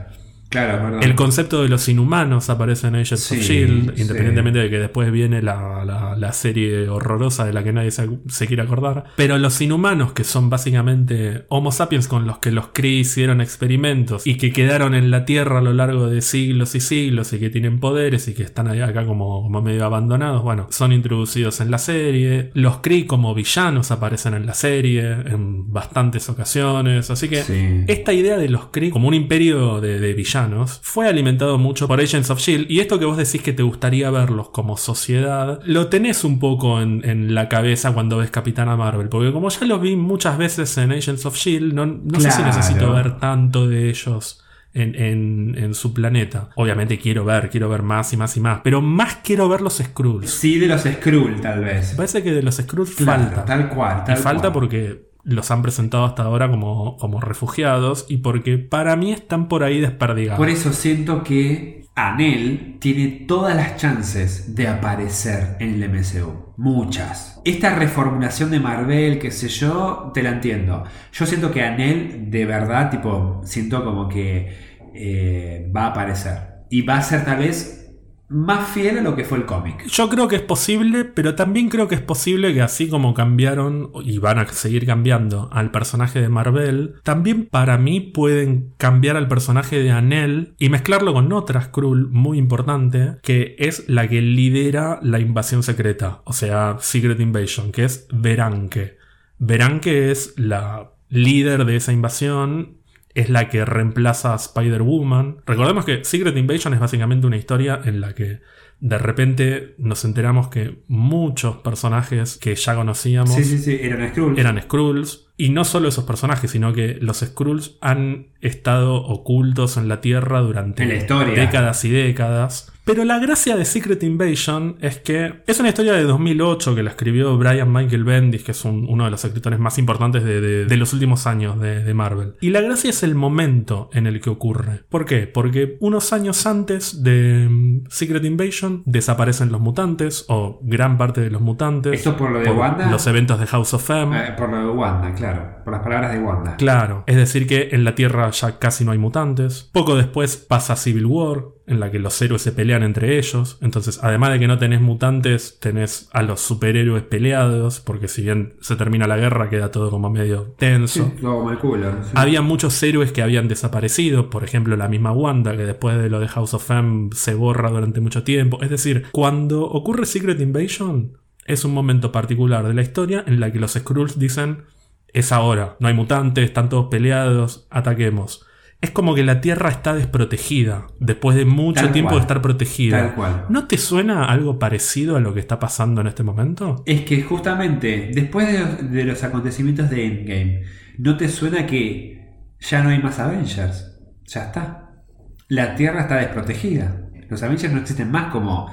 Claro, perdón. El concepto de los inhumanos aparece en Agents Sí, of Shield, sí. independientemente de que después viene la, la- la serie horrorosa de la que nadie se, se quiere acordar. Pero los inhumanos, que son básicamente Homo sapiens con los que los Kree hicieron experimentos y que quedaron en la Tierra a lo largo de siglos y siglos y que tienen poderes y que están acá como, como medio abandonados, bueno, son introducidos en la serie. Los Kree como villanos aparecen en la serie en bastantes ocasiones. Así que Sí. esta idea de los Kree como un imperio de, de villanos fue alimentado mucho por Agents of Shield. Y esto que vos decís que te gustaría verlos como sociedad, lo tenés un poco en, en la cabeza cuando ves Capitana Marvel. Porque como ya los vi muchas veces en Agents of Shield, no, sé si necesito ver tanto de ellos. En, en- en su planeta. Obviamente quiero ver, quiero ver más y más y más. Pero más quiero ver los Skrulls. Sí, de los Skrull, tal vez. Parece que de los Skrulls Claro, falta. Tal cual, Y tal falta cual. porque los han presentado hasta ahora como, como refugiados y porque para mí están por ahí desperdigados. Por eso siento que Anel tiene todas las chances de aparecer en el MCU. Muchas. Esta reformulación de Marvel, qué sé yo, te la entiendo. Yo siento que Anel, de verdad, tipo, siento como que eh, va a aparecer. Y va a ser tal vez más fiel a lo que fue el cómic. Yo creo que es posible, pero también creo que es posible que así como cambiaron y van a seguir cambiando al personaje de Marvel, también para mí pueden cambiar al personaje de Anel y mezclarlo con otra Skrull muy importante, que es la que lidera la invasión secreta, o sea, Secret Invasion, que es Veranke. Veranke es la líder de esa invasión es la que reemplaza a Spider-Woman. Recordemos que Secret Invasion es básicamente una historia en la que de repente nos enteramos que muchos personajes que ya conocíamos Sí, sí, sí, eran Skrull. eran Skrulls. Y no solo esos personajes, sino que los Skrulls han estado ocultos en la Tierra durante En la historia. décadas y décadas. Pero la gracia de Secret Invasion es que es una historia de 2008 que la escribió Brian Michael Bendis, que es un- uno de los escritores más importantes de, de- de los últimos años de, de Marvel. Y la gracia es el momento en el que ocurre. ¿Por qué? Porque unos años antes de mm, Secret Invasion desaparecen los mutantes, o gran parte de los mutantes. ¿Esto por lo de Wanda? Los eventos de House of M. Eh, por lo de Wanda, claro. Por las palabras de Wanda. Claro, es decir que en la Tierra ya casi no hay mutantes. Poco después pasa Civil War, en la que los héroes se pelean entre ellos. Entonces, además de que no tenés mutantes, tenés a los superhéroes peleados, porque si bien se termina la guerra queda todo como medio tenso. Sí, el culo. sí. Había muchos héroes que habían desaparecido, por ejemplo la misma Wanda, que después de lo de House of M se borra durante mucho tiempo. Es decir, cuando ocurre Secret Invasion, es un momento particular de la historia en la que los Skrulls dicen, es ahora, no hay mutantes, están todos peleados, ataquemos. Es como que la Tierra está desprotegida, después de mucho Tal tiempo cual. de estar protegida. Tal cual. ¿No te suena algo parecido a lo que está pasando en este momento? Es que justamente después de los, de los acontecimientos de Endgame, ¿no te suena que ya no hay más Avengers? Ya está. La Tierra está desprotegida. Los Avengers no existen más como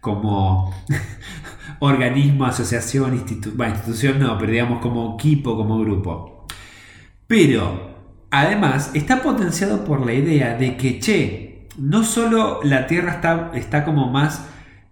como organismo, asociación, institu bueno, institución no, pero digamos como equipo, como grupo. Pero, además, está potenciado por la idea de que, che, no solo la Tierra está, está como más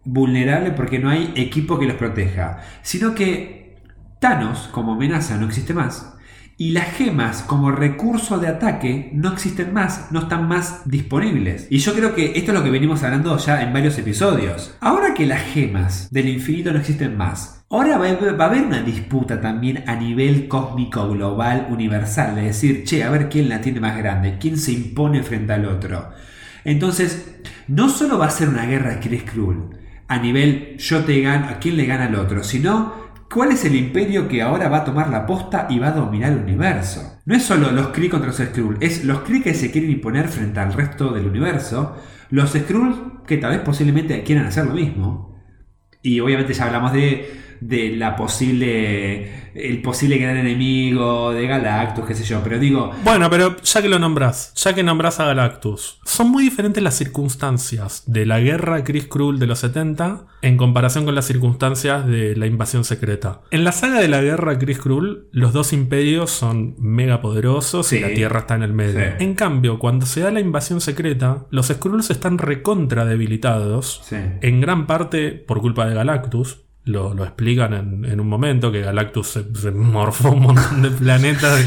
vulnerable porque no hay equipo que los proteja, sino que Thanos como amenaza no existe más. Y las gemas como recurso de ataque no existen más, no están más disponibles. Y yo creo que esto es lo que venimos hablando ya en varios episodios. Ahora que las gemas del infinito no existen más, ahora va a haber una disputa también a nivel cósmico, global, universal. De decir, che, a ver quién la tiene más grande, quién se impone frente al otro. Entonces, no solo va a ser una guerra Chris Krull a nivel yo te gano, a quién le gana al otro, sino ¿Cuál es el imperio que ahora va a tomar la posta y va a dominar el universo? No es solo los Kree contra los Skrull, es los Kree que se quieren imponer frente al resto del universo, los Skrull que tal vez posiblemente quieran hacer lo mismo. Y obviamente ya hablamos de de la posible el posible gran enemigo de Galactus, qué sé yo, pero digo, Bueno, pero ya que lo nombras, ya que nombras a Galactus, son muy diferentes las circunstancias de la guerra Chris Krull de los 70 en comparación con las circunstancias de la invasión secreta. En la saga de la guerra Chris Krull, los dos imperios son mega poderosos y la Tierra está en el medio. Sí. En cambio, cuando se da la invasión secreta, los Skrulls están recontra debilitados sí. en gran parte por culpa de Galactus. Lo, lo explican en, en un momento que Galactus se, se morfó un montón de planetas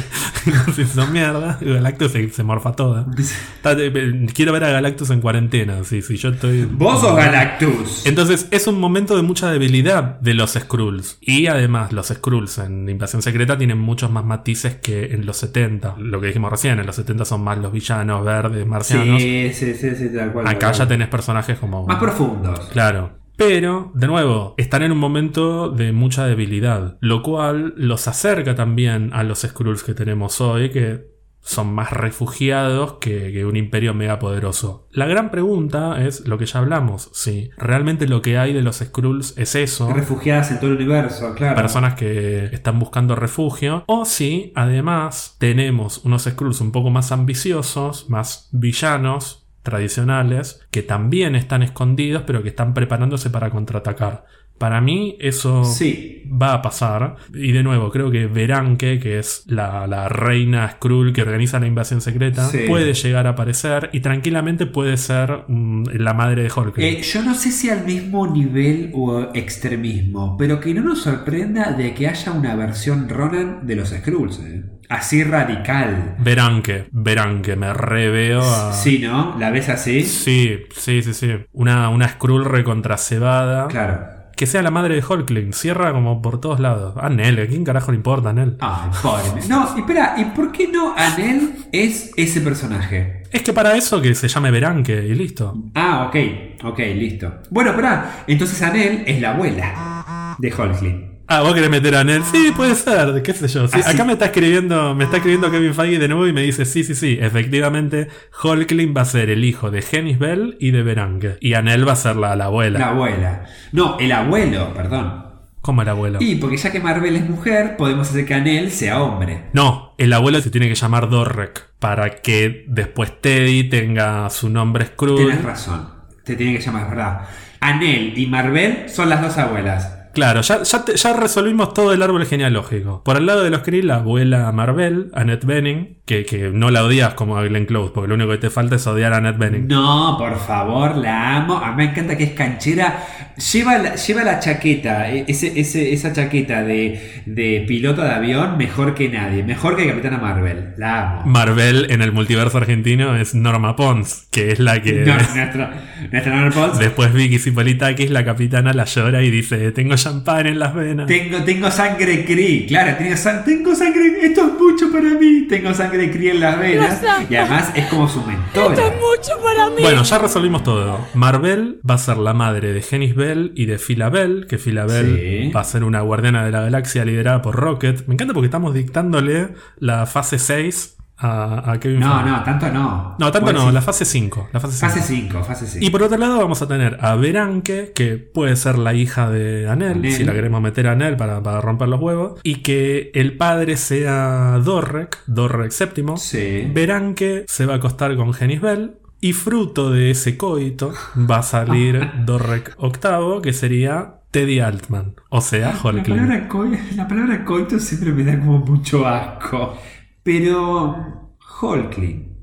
y nos hizo mierda. Y Galactus se, se morfa toda. Está- eh, quiero ver a Galactus en cuarentena. Sí, sí, yo estoy. Vos sos Galactus. Entonces es un momento de mucha debilidad de los Skrulls. Y además los Skrulls en Invasión Secreta tienen muchos más matices que en los 70. Lo que dijimos recién, en los 70 son más los villanos verdes, marcianos. Sí, sí, sí, sí, tal cual. Acá tal ya tenés personajes como... Más profundos. Claro. Pero, de nuevo, están en un momento de mucha debilidad, lo cual los acerca también a los Skrulls que tenemos hoy, que son más refugiados que, que un imperio mega poderoso. La gran pregunta es lo que ya hablamos, si realmente lo que hay de los Skrulls es eso, Refugiadas en todo el universo, claro. personas que están buscando refugio, o si además tenemos unos Skrulls un poco más ambiciosos, más villanos, tradicionales, que también están escondidos, pero que están preparándose para contraatacar. Para mí eso Sí. va a pasar. Y de nuevo, creo que Veranke, que es la, la reina Skrull que organiza la invasión secreta, Sí. puede llegar a aparecer y tranquilamente puede ser mm, la madre de Hulk. Eh, yo no sé si al mismo nivel o extremismo, pero que no nos sorprenda de que haya una versión Ronan de los Skrulls. eh. Así radical. Veranke, Veranke, me reveo a... Sí, ¿no? ¿La ves así? Sí, sí, sí, sí. Una, una Skrull recontracebada. Claro. Que sea la madre de Hulkling. Cierra como por todos lados. A Nell, ¿a quién carajo le importa a Nell? Ay, pobre. No, espera, ¿y por qué no Anel es ese personaje? Es que para eso que se llame Veranke y listo. Ah, ok, ok, listo. Bueno, espera, entonces Anel es la abuela de Hulkling. Ah, vos querés meter a Nell. Sí, puede ser, qué sé yo. Sí, Ah. Acá me está escribiendo, me está escribiendo Kevin Feige de nuevo y me dice, sí, sí, sí, efectivamente, Hulkling va a ser el hijo de Genis Bell y de Veranke. Y Anel va a ser la, la abuela. La abuela. No, el abuelo, perdón. ¿Cómo el abuelo? Y porque ya que Marvel es mujer, podemos hacer que Anel sea hombre. No, el abuelo se tiene que llamar Dorrek para que después Teddy tenga su nombre Skrull. Tienes razón. Te tiene que llamar, es verdad. Anel y Marvel son las dos abuelas. Claro, ya, ya, te- ya resolvimos todo el árbol genealógico. Por el lado de los Kree, la abuela Marvel, Annette Bening, que, que no la odias como a Glenn Close, porque lo único que te falta es odiar a Annette Bening. No, por favor, la amo. A mí me encanta que es canchera. Lleva la, lleva la chaqueta, e- ese, ese- esa chaqueta de, de piloto de avión mejor que nadie. Mejor que Capitana Marvel. La amo. Marvel en el multiverso argentino es Norma Pons, que es la que No, nuestro, nuestro Norman Pons. después Vicky Cipolitakis, la capitana, la llora y dice, tengo champán en las venas. Tengo, tengo sangre Cree, claro, tengo, tengo sangre, esto es mucho para mí, tengo sangre Cree en las venas y además es como su mentora. mucho para mí. Bueno, ya resolvimos todo. Marvel va a ser la madre de Genis Bell y de Phila Bell, que Phila Bell Sí. va a ser una guardiana de la galaxia liderada por Rocket. Me encanta porque estamos dictándole la fase 6 a, a Kevin No, Feige. no, tanto no. No, tanto no, la fase 5. La fase 5. Fase 5, fase 5. Y por otro lado vamos a tener a Veranke, que puede ser la hija de Anel, Anel. si la queremos meter a Anel para, para romper los huevos, y que el padre sea Dorrek, Dorrek séptimo. Sí. Veranke se va a acostar con Genis Bell Y fruto de ese coito va a salir Dorrek octavo, que sería Teddy Altman, o sea, La Hulkling. palabra, coi- la palabra coito siempre me da como mucho asco. Pero Hulkling,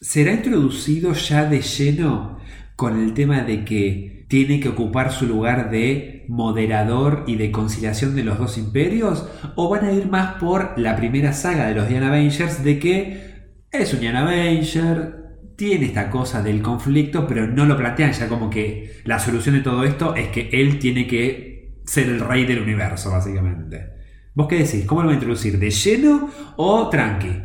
¿será introducido ya de lleno con el tema de que tiene que ocupar su lugar de moderador y de conciliación de los dos imperios? ¿O van a ir más por la primera saga de los Young Avengers de que es un Young Avenger, tiene esta cosa del conflicto, pero no lo plantean ya como que la solución de todo esto es que él tiene que ser el rey del universo, básicamente. ¿Vos qué decís? ¿Cómo lo va a introducir? ¿De lleno o tranqui?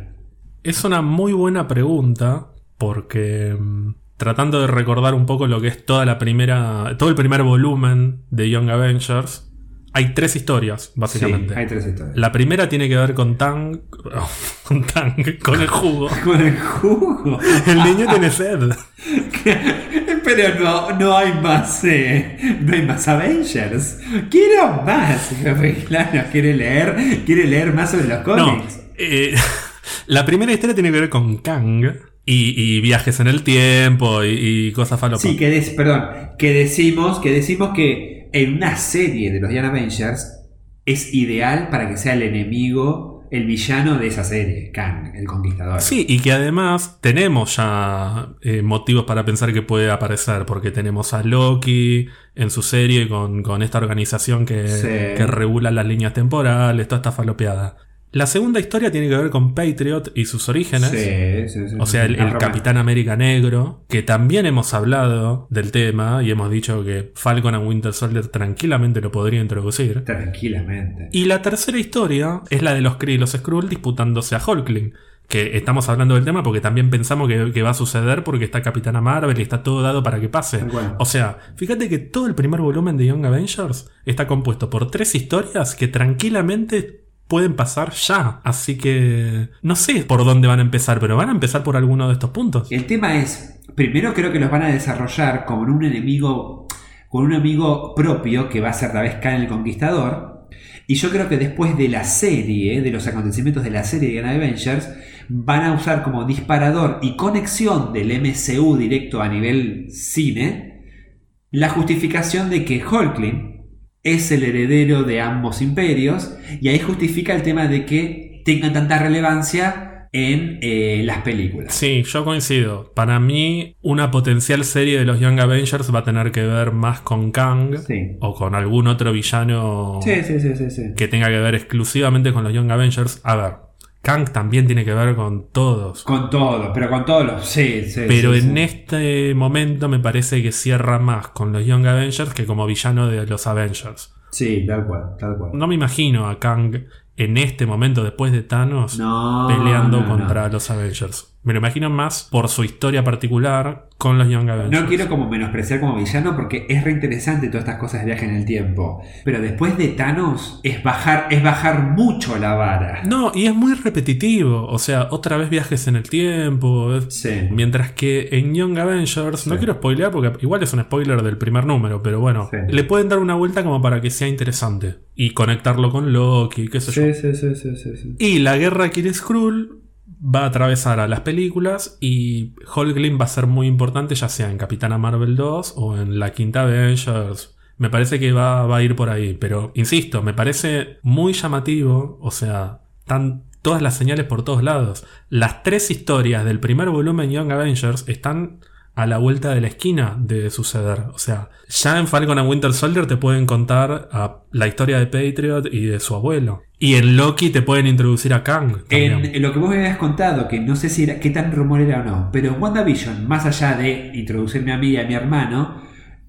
Es una muy buena pregunta porque mm, tratando de recordar un poco lo que es toda la primera, todo el primer volumen de Young Avengers, hay tres historias básicamente. Sí, hay tres historias. La primera tiene que ver con Tang, con Tang, con el jugo. Con el jugo. El niño tiene sed. Pero no, no hay más. eh, no hay más Avengers. Quiero más. Claro, quiere leer. Quiere leer más sobre los No, cómics. eh, la primera historia tiene que ver con Kang y, y viajes en el tiempo y, y cosas falopas. Sí, que des- perdón, que decimos, que decimos que en una serie de los Young Avengers es ideal para que sea el enemigo, el villano de esa serie, Kang, el conquistador. Sí, y que además tenemos ya eh, motivos para pensar que puede aparecer, porque tenemos a Loki en su serie con, con esta organización que, Sí. que regula las líneas temporales, toda esta falopeada. La segunda historia tiene que ver con Patriot y sus orígenes. Sí, sí, sí, O sea, el. Capitán América Negro, que también hemos hablado del tema y hemos dicho que Falcon and Winter Soldier tranquilamente lo podría introducir. Tranquilamente. Y la tercera historia es la de los Kree y los Skrull disputándose a Hulkling. Que estamos hablando del tema porque también pensamos que, que va a suceder porque está Capitana Marvel y está todo dado para que pase. O sea, fíjate que todo el primer volumen de Young Avengers está compuesto por tres historias que tranquilamente pueden pasar ya. Así que no sé por dónde van a empezar, pero van a empezar por alguno de estos puntos. El tema es, primero creo que los van a desarrollar como un enemigo, con un amigo propio que va a ser tal vez Khan el Conquistador. Y yo creo que después de la serie, de los acontecimientos de la serie de Young Avengers, van a usar como disparador y conexión del MCU directo a nivel cine la justificación de que Hulkling es el heredero de ambos imperios y ahí justifica el tema de que tengan tanta relevancia en eh, las películas. Sí, yo coincido. Para mí, una potencial serie de los Young Avengers va a tener que ver más con Kang Sí. o con algún otro villano Sí, sí, sí, sí, sí. que tenga que ver exclusivamente con los Young Avengers. A ver, Kang también tiene que ver con todos. Con todo, pero con todos los. Sí, sí. Pero sí, en sí. este momento me parece que cierra más con los Young Avengers que como villano de los Avengers. Sí, tal cual, tal cual. No me imagino a Kang en este momento, después de Thanos, No, peleando no, no. contra los Avengers. Me lo imagino más por su historia particular con los Young Avengers. No quiero como menospreciar como villano porque es re interesante todas estas cosas de viaje en el tiempo. Pero después de Thanos es bajar, es bajar mucho la vara. No, y es muy repetitivo. O sea, otra vez viajes en el tiempo. Sí. Mientras que en Young Avengers, no quiero spoilear porque igual es un spoiler del primer número, pero bueno, Sí. le pueden dar una vuelta como para que sea interesante y conectarlo con Loki, qué sé yo. Sí, sí, sí, sí, sí. Y la guerra Kid Skrull va a atravesar a las películas y Hulkling va a ser muy importante, ya sea en Capitana Marvel 2 o en la quinta Avengers. Me parece que va, va a ir por ahí, pero insisto, me parece muy llamativo, o sea, están todas las señales por todos lados. Las tres historias del primer volumen Young Avengers están a la vuelta de la esquina de suceder. O sea, ya en Falcon and Winter Soldier te pueden contar a la historia de Patriot y de su abuelo. Y en Loki te pueden introducir a Kang. En, lo que vos me habías contado, que no sé si era, qué tan rumor era o no, pero en WandaVision, más allá de introducirme a mí y a mi hermano,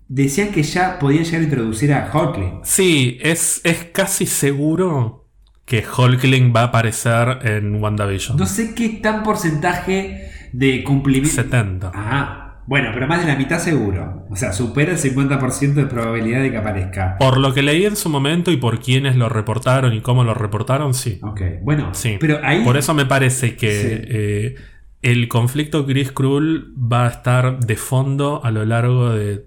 decían que ya podían llegar a introducir a Hulkling. Sí, es, es casi seguro que Hulkling va a aparecer en WandaVision. No sé qué tan porcentaje de cumplimiento. 70. Ah, bueno, pero más de la mitad seguro. O sea, supera el 50% de probabilidad de que aparezca. Por lo que leí en su momento y por quienes lo reportaron y cómo lo reportaron, sí. Ok, bueno, Sí. pero ahí. Por eso me parece que Sí. eh, el conflicto Chris Krull va a estar de fondo a lo largo de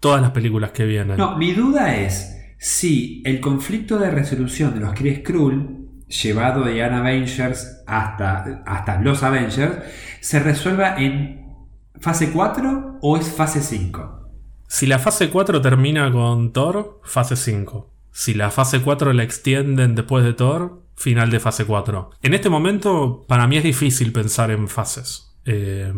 todas las películas que vienen. No, mi duda es si el conflicto de resolución de los Kree Skrull, llevado de Young Avengers hasta, hasta los Avengers, se resuelva en fase 4 o es fase 5? Si la fase 4 termina con Thor, fase 5. Si la fase 4 la extienden después de Thor, final de fase 4. En este momento, para mí es difícil pensar en fases. Eh,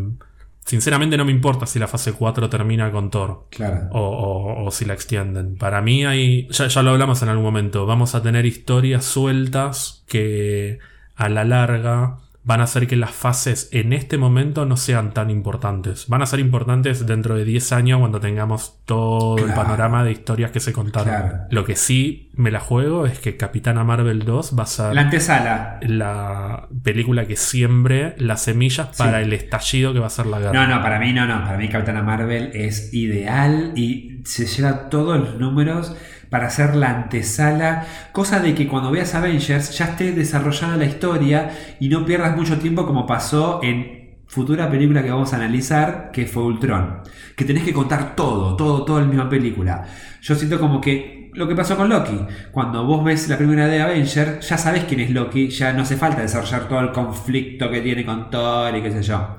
sinceramente no me importa si la fase 4 termina con Thor. Claro. O, o- o si la extienden. Para mí hay. Ya, ya lo hablamos en algún momento. Vamos a tener historias sueltas que a la larga van a hacer que las fases en este momento no sean tan importantes. Van a ser importantes dentro de 10 años cuando tengamos todo el panorama de historias que se contaron. Claro. Lo que sí me la juego es que Capitana Marvel 2 va a ser La antesala. la película que siembre las semillas Sí. para el estallido que va a ser la guerra. No, no, para mí no, no. Para mí Capitana Marvel es ideal y se lleva todos los números para hacer la antesala. Cosa de que cuando veas Avengers ya esté desarrollada la historia y no pierdas mucho tiempo como pasó en futura película que vamos a analizar, que fue Ultron. Que tenés que contar todo, todo, todo en la misma película. Yo siento como que lo que pasó con Loki. Cuando vos ves la primera de Avengers, ya sabés quién es Loki, ya no hace falta desarrollar todo el conflicto que tiene con Thor y qué sé yo.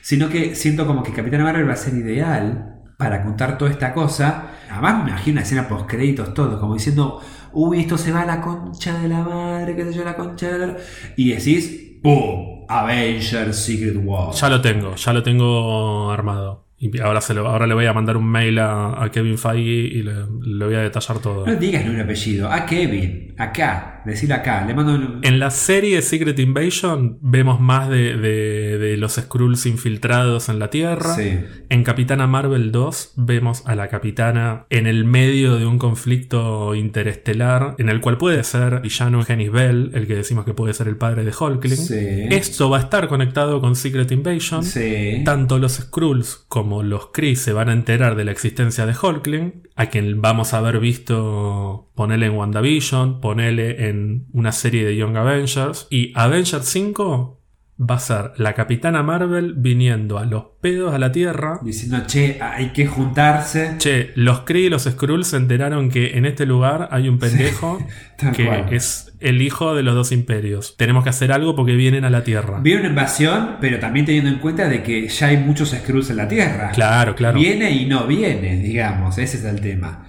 Sino que siento como que Capitana Marvel va a ser ideal para contar toda esta cosa. Además me imagino una escena post créditos todo, como diciendo, uy, esto se va a la concha de la madre, qué sé yo, la concha de la... Y decís, ¡pum! Avengers Secret War. Ya lo tengo, ya lo tengo armado. Y ahora, se lo, ahora le voy a mandar un mail a, a Kevin Feige y le, le voy a detallar todo. No digas ni un apellido. A Kevin, acá, decirlo acá. Le mando un... En la serie Secret Invasion vemos más de, de- de los Skrulls infiltrados en la Tierra. Sí. En Capitana Marvel 2 vemos a la capitana en el medio de un conflicto interestelar en el cual puede ser villano Genis Bell, el que decimos que puede ser el padre de Hulkling. Sí. Esto va a estar conectado con Secret Invasion. Sí. Tanto los Skrulls como los Kree se van a enterar de la existencia de Hulkling, a quien vamos a haber visto ponerle en WandaVision, ponerle en una serie de Young Avengers. Y Avengers 5 va a ser la Capitana Marvel viniendo a los pedos a la Tierra. Diciendo, che, hay que juntarse. Che, los Kree y los Skrulls se enteraron que en este lugar hay un pendejo que cual. es el hijo de los dos imperios. Tenemos que hacer algo porque vienen a la Tierra. Viene una invasión, pero también teniendo en cuenta de que ya hay muchos Skrulls en la Tierra. Claro, claro. Viene y no viene, digamos, ese es el tema.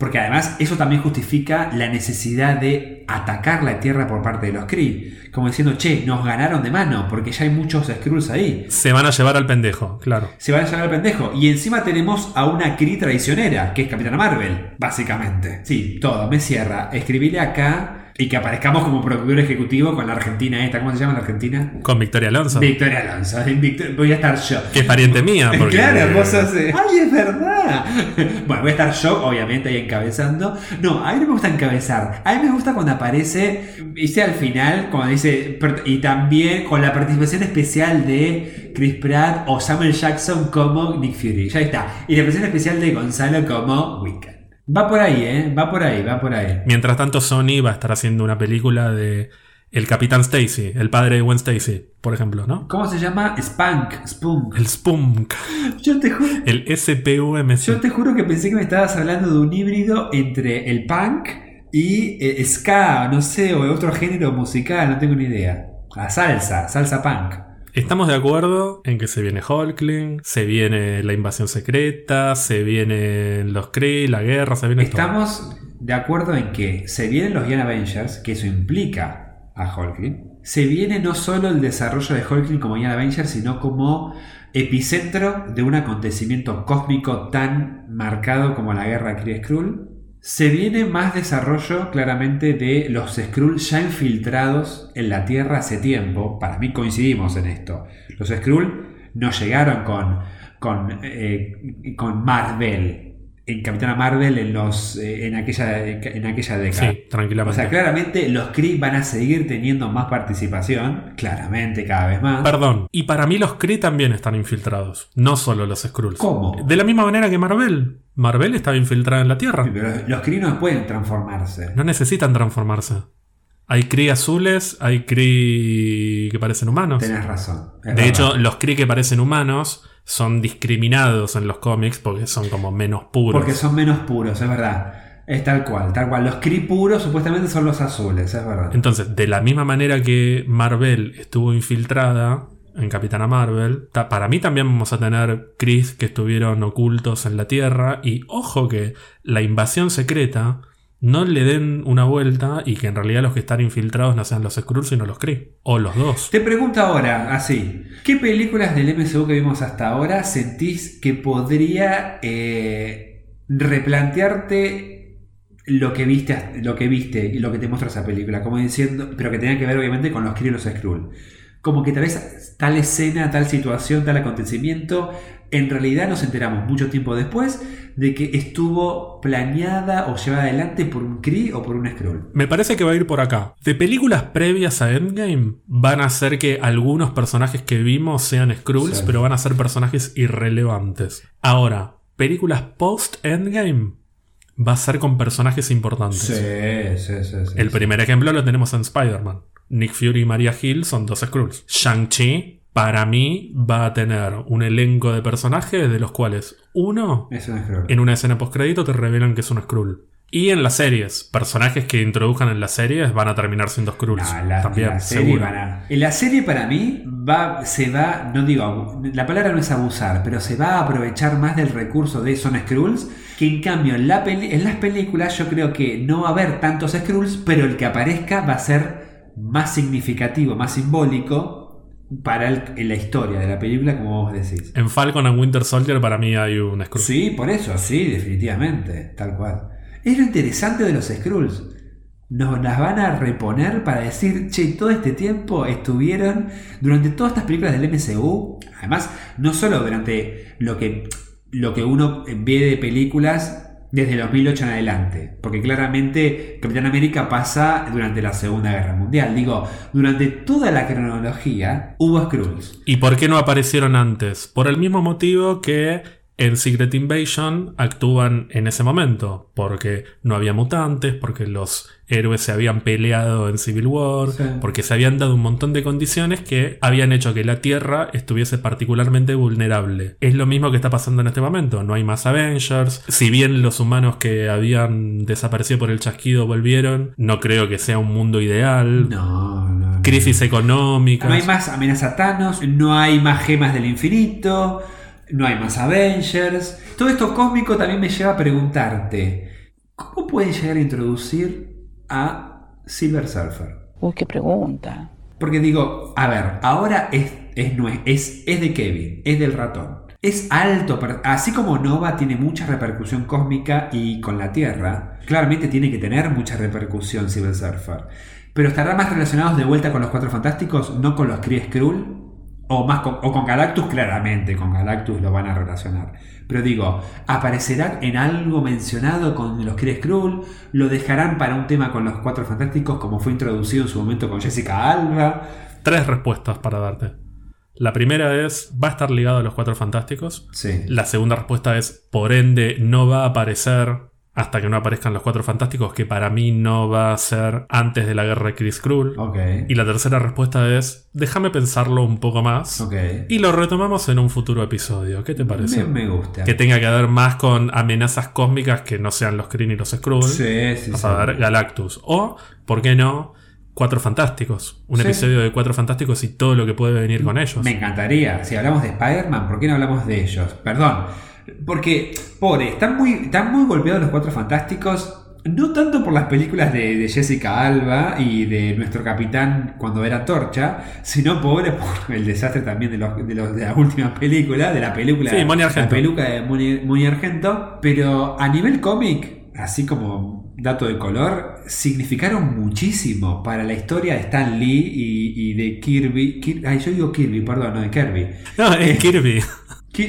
Porque además eso también justifica la necesidad de atacar la Tierra por parte de los Kree. Como diciendo, che, nos ganaron de mano, porque ya hay muchos Skrulls ahí. Se van a llevar al pendejo, claro. Se van a llevar al pendejo. Y encima tenemos a una Kree traicionera, que es Capitana Marvel, básicamente. Sí, todo, me cierra. Escribile acá y que aparezcamos como productor ejecutivo con la Argentina esta. ¿Cómo se llama la Argentina? Con Victoria Alonso. Victoria Alonso. Victor- Voy a estar yo. que es pariente mía. Porque, Claro, vos sos, eh, ¡Ay, es verdad! Bueno, voy a estar yo, obviamente, ahí encabezando. No, a mí no me gusta encabezar. A mí me gusta cuando aparece, viste, al final, cuando dice. Y también con la participación especial de Chris Pratt o Samuel Jackson como Nick Fury. Ya está. Y la participación especial de Gonzalo como Wiccan. Va por ahí, ¿eh? Va por ahí, va por ahí. Mientras tanto, Sony va a estar haciendo una película de el Capitán Stacy, el padre de Gwen Stacy, por ejemplo, ¿no? ¿Cómo se llama? Spunk. Spunk. El Spunk, Yo te juro. el SPUMC. Yo te juro que pensé que me estabas hablando de un híbrido entre el punk y eh, ska, no sé, o otro género musical, no tengo ni idea. La salsa, salsa punk. Estamos de acuerdo en que se viene Hulkling, se viene la invasión secreta, se vienen los Kree, la guerra, se viene. Estamos de acuerdo en que se vienen los Young Avengers, que eso implica a Hulkling. Se viene no solo el desarrollo de Hulkling como Young Avengers, sino como epicentro de un acontecimiento cósmico tan marcado como la guerra Kree-Skrull. Se viene más desarrollo claramente de los Skrull ya infiltrados en la Tierra hace tiempo. Para mí coincidimos en esto. Los Skrull no llegaron con, con, eh, con Marvel, en Capitana Marvel en, los, eh, en, aquella, en aquella década. Sí, O tranquilamente. sea, claramente los Kree van a seguir teniendo más participación, claramente cada vez más. Perdón, y para mí los Kree también están infiltrados, no solo los Skrulls. ¿Cómo? De la misma manera que Marvel. Marvel estaba infiltrada en la Tierra. Pero los Kree no pueden transformarse. No necesitan transformarse. Hay Kree azules, hay Kree que parecen humanos. Tenés razón. De verdad. hecho, los Kree que parecen humanos son discriminados en los cómics porque son como menos puros. Porque son menos puros, es verdad. Es tal cual, tal cual. Los Kree puros supuestamente son los azules, es verdad. Entonces, de la misma manera que Marvel estuvo infiltrada en Capitana Marvel. Para mí también vamos a tener Chris que estuvieron ocultos en la Tierra. Y ojo que la invasión secreta no le den una vuelta y que en realidad los que están infiltrados no sean los Skrulls sino los Kree. O los dos. Te pregunto ahora, así, ¿qué películas del MCU que vimos hasta ahora sentís que podría eh, replantearte lo que viste, lo que viste y lo que te muestra esa película? Como diciendo, pero que tenía que ver obviamente con los Kree y los Skrull. Como que tal vez tal escena, tal situación, tal acontecimiento, en realidad nos enteramos mucho tiempo después de que estuvo planeada o llevada adelante por un Kree o por un Skrull. Me parece que va a ir por acá. De películas previas a Endgame van a ser que algunos personajes que vimos sean Skrulls, Sí. pero van a ser personajes irrelevantes. Ahora, películas post-Endgame va a ser con personajes importantes. sí, sí, sí. El primer ejemplo lo tenemos en Spider-Man. Nick Fury y Maria Hill son dos Skrulls. Shang-Chi, para mí, va a tener un elenco de personajes de los cuales uno Es un en una escena postcrédito te revelan que es un Skrull. Y en las series, personajes que introduzcan en las series van a terminar siendo Skrulls. No, la, También, la serie seguro. en la serie para mí va, se va, no digo, la palabra no es abusar, pero se va a aprovechar más del recurso de Son Skrulls, que en cambio en, la peli- en las películas yo creo que no va a haber tantos Skrulls, pero el que aparezca va a ser más significativo, más simbólico para el- en la historia de la película, como vos decís. En Falcon and Winter Soldier para mí hay un Skrull. Sí, por eso, sí, definitivamente, tal cual. Es lo interesante de los Skrulls. Nos las van a reponer para decir, che, todo este tiempo estuvieron durante todas estas películas del MCU. Además, no solo durante lo que, lo que uno ve de películas desde 2008 en adelante. Porque claramente Capitán América pasa durante la Segunda Guerra Mundial. Digo, durante toda la cronología hubo Skrulls. ¿Y por qué no aparecieron antes? Por el mismo motivo que en Secret Invasion actúan en ese momento. Porque no había mutantes, porque los héroes se habían peleado en Civil War, Sí. porque se habían dado un montón de condiciones que habían hecho que la Tierra estuviese particularmente vulnerable. Es lo mismo que está pasando en este momento. No hay más Avengers. Si bien los humanos que habían desaparecido por el chasquido volvieron, no creo que sea un mundo ideal. No, no. Crisis económica. No hay más amenaza a Thanos, no hay más gemas del infinito, no hay más Avengers. Todo esto cósmico también me lleva a preguntarte, ¿cómo pueden llegar a introducir a Silver Surfer? Uy, qué pregunta. Porque digo, a ver, ahora es, es, nue- es, es de Kevin, es del ratón. Es alto, así como Nova tiene mucha repercusión cósmica y con la Tierra, claramente tiene que tener mucha repercusión Silver Surfer. Pero estará más relacionados de vuelta con los Cuatro Fantásticos, no con los Kree Skrull, o, más con, o con Galactus, claramente, con Galactus lo van a relacionar. Pero digo, ¿aparecerá en algo mencionado con los Kree Skrull? ¿Lo dejarán para un tema con los Cuatro Fantásticos como fue introducido en su momento con Jessica Alba? Tres respuestas para darte. La primera es, va a estar ligado a los Cuatro Fantásticos. Sí. La segunda respuesta es, por ende, no va a aparecer hasta que no aparezcan los Cuatro Fantásticos, que para mí no va a ser antes de la guerra de Chris Krull. Y la tercera respuesta es, déjame pensarlo un poco más. Y lo retomamos en un futuro episodio. ¿Qué te parece? Me, me gusta. Que tenga que ver más con amenazas cósmicas que no sean los Kree ni los Skrull. Sí, sí, a ver Galactus. O, ¿por qué no? Cuatro Fantásticos. Un Sí. episodio de Cuatro Fantásticos y todo lo que puede venir con ellos. Me encantaría. Si hablamos de Spider-Man, ¿por qué no hablamos de ellos? Perdón. Porque, pobre, están muy, están muy golpeados los cuatro fantásticos. No tanto por las películas de, de Jessica Alba y de nuestro capitán cuando era Torcha, sino pobre por el desastre también de, los, de, los- de la última película, de la película. Sí, Moni Argento. La peluca de Moni, Moni Argento. Pero a nivel cómic, así como dato de color, significaron muchísimo para la historia de Stan Lee y, y de Kirby. Kir- ay, yo digo Kirby, perdón, no de Kirby. No, es Kirby.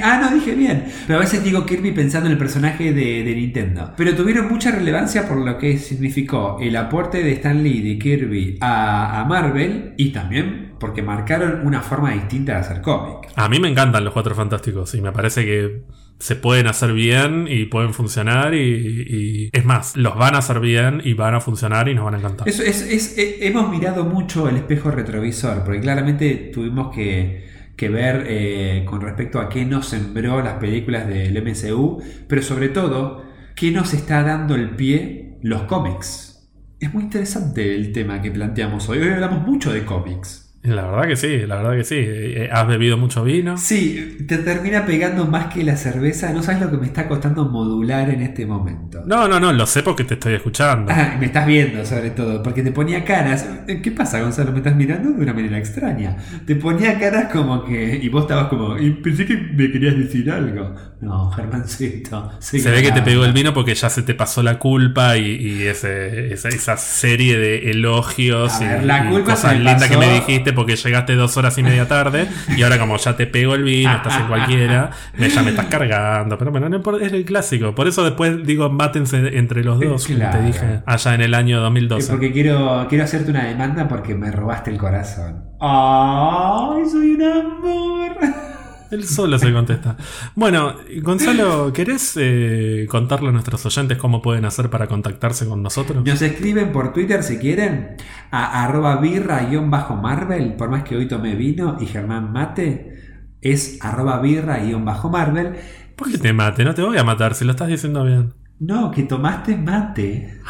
Ah, no, dije bien. Pero a veces digo Kirby pensando en el personaje de, de Nintendo. Pero tuvieron mucha relevancia por lo que significó el aporte de Stan Lee y de Kirby a, a Marvel y también porque marcaron una forma distinta de hacer cómic. A mí me encantan los Cuatro Fantásticos y me parece que se pueden hacer bien y pueden funcionar y, y- es más, los van a hacer bien y van a funcionar y nos van a encantar. Eso es, es- eh, hemos mirado mucho el espejo retrovisor, porque claramente tuvimos que, que ver eh, con respecto a qué nos sembró las películas del MCU, pero sobre todo, qué nos está dando el pie los cómics. Es muy interesante el tema que planteamos hoy. Hoy hablamos mucho de cómics. La verdad que sí, la verdad que sí. Eh, ¿Has bebido mucho vino? Sí, te termina pegando más que la cerveza. No sabes lo que me está costando modular en este momento. No, no, no, lo sé porque te estoy escuchando. Ah, me estás viendo sobre todo, porque te ponía caras. ¿Qué pasa, Gonzalo? Me estás mirando de una manera extraña. Te ponía caras como que. Y vos estabas como. Y pensé que me querías decir algo. No, Germancito. Se ve que te pegó el vino porque ya se te pasó la culpa y, y ese, esa, esa serie de elogios A ver, y, la y culpa cosas se me lindas que me dijiste porque llegaste dos horas y media tarde y ahora como ya te pego el vino, estás en cualquiera, me, ya me estás cargando. Pero bueno, no importa, es el clásico. Por eso después digo, mátense entre los dos, como Claro. te dije allá en el año Es 2012. porque quiero, quiero hacerte una demanda porque me robaste el corazón. ¡Ay, soy un amor! Él solo se contesta. Bueno, Gonzalo, ¿querés eh, contarle a nuestros oyentes cómo pueden hacer para contactarse con nosotros? Nos escriben por Twitter si quieren a arroba birra-marvel, por más que hoy tomé vino y Germán mate, es arroba birra-marvel. ¿Por qué te mate? No te voy a matar si lo estás diciendo bien. No, que tomaste mate.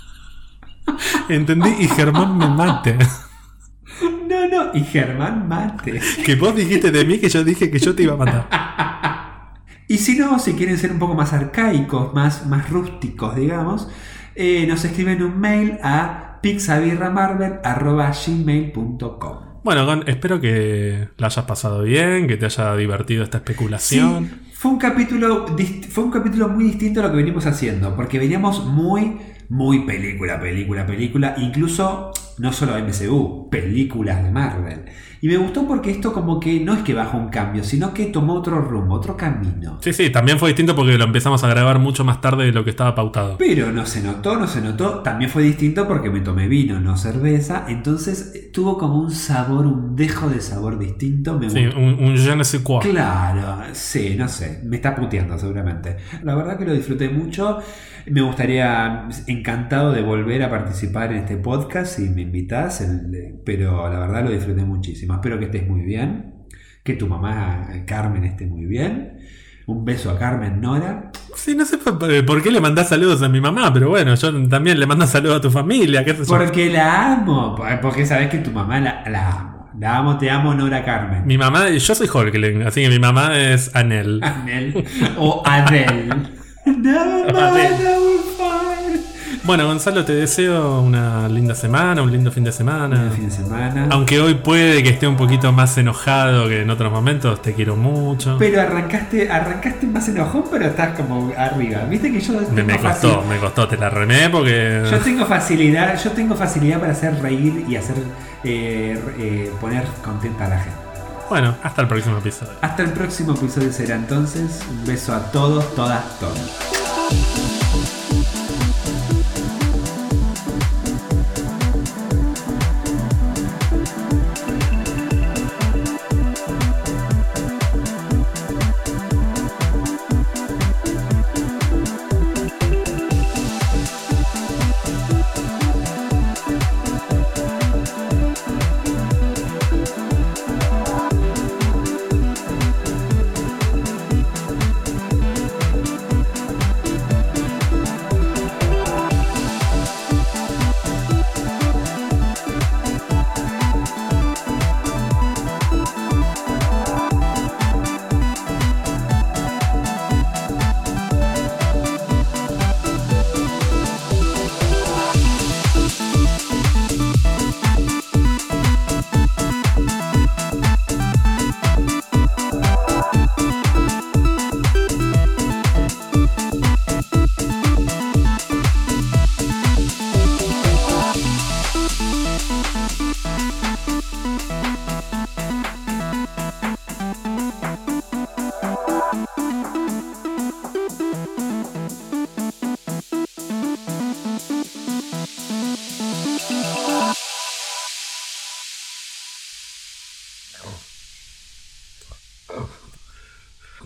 Entendí y Germán me mate. Y Germán mate. Que vos dijiste de mí que yo dije que yo te iba a matar. Y si no, si quieren ser un poco más arcaicos, más, más rústicos, digamos, eh, nos escriben un mail a pixabirramarvel.gmail.com Bueno, Gon, espero que la hayas pasado bien, que te haya divertido esta especulación. Sí, fue un capítulo fue un capítulo muy distinto a lo que venimos haciendo, porque veníamos muy muy película, película, película, incluso no solo MCU, películas de Marvel. Y me gustó porque esto como que no es que bajó un cambio, sino que tomó otro rumbo, otro camino. Sí, sí, también fue distinto porque lo empezamos a grabar mucho más tarde de lo que estaba pautado. Pero no se notó, no se notó. También fue distinto porque me tomé vino, no cerveza. Entonces eh, tuvo como un sabor, un dejo de sabor distinto. Me Sí, gustó. un, un je ne sais quoi. Claro, sí, no sé, me está puteando seguramente. La verdad que lo disfruté mucho. Me gustaría, encantado de volver a participar en este podcast si me invitas, el- pero la verdad lo disfruté muchísimo. Espero que estés muy bien, que tu mamá eh, Carmen esté muy bien. Un beso a Carmen Nora. Sí, no sé por, qué le mandás saludos a mi mamá, pero bueno, yo también le mando saludos a tu familia, qué yo. Porque la amo, porque sabes que tu mamá la, la amo. La amo, te amo, Nora Carmen. Mi mamá, yo soy Holkling, así que mi mamá es Anel. Anel o Adel. Never mind, Adele. Bueno, Gonzalo, te deseo una linda semana, un lindo fin de semana. Buen fin de semana. Aunque hoy puede que esté un poquito más enojado que en otros momentos, te quiero mucho. Pero arrancaste, arrancaste más enojón, pero estás como arriba. Viste que yo me costó, me costó, te la remé porque... Yo tengo facilidad, yo tengo facilidad para hacer reír y hacer eh, eh, poner contenta a la gente. Bueno, hasta el próximo episodio. Hasta el próximo episodio será entonces. Un beso a todos, todas, todos.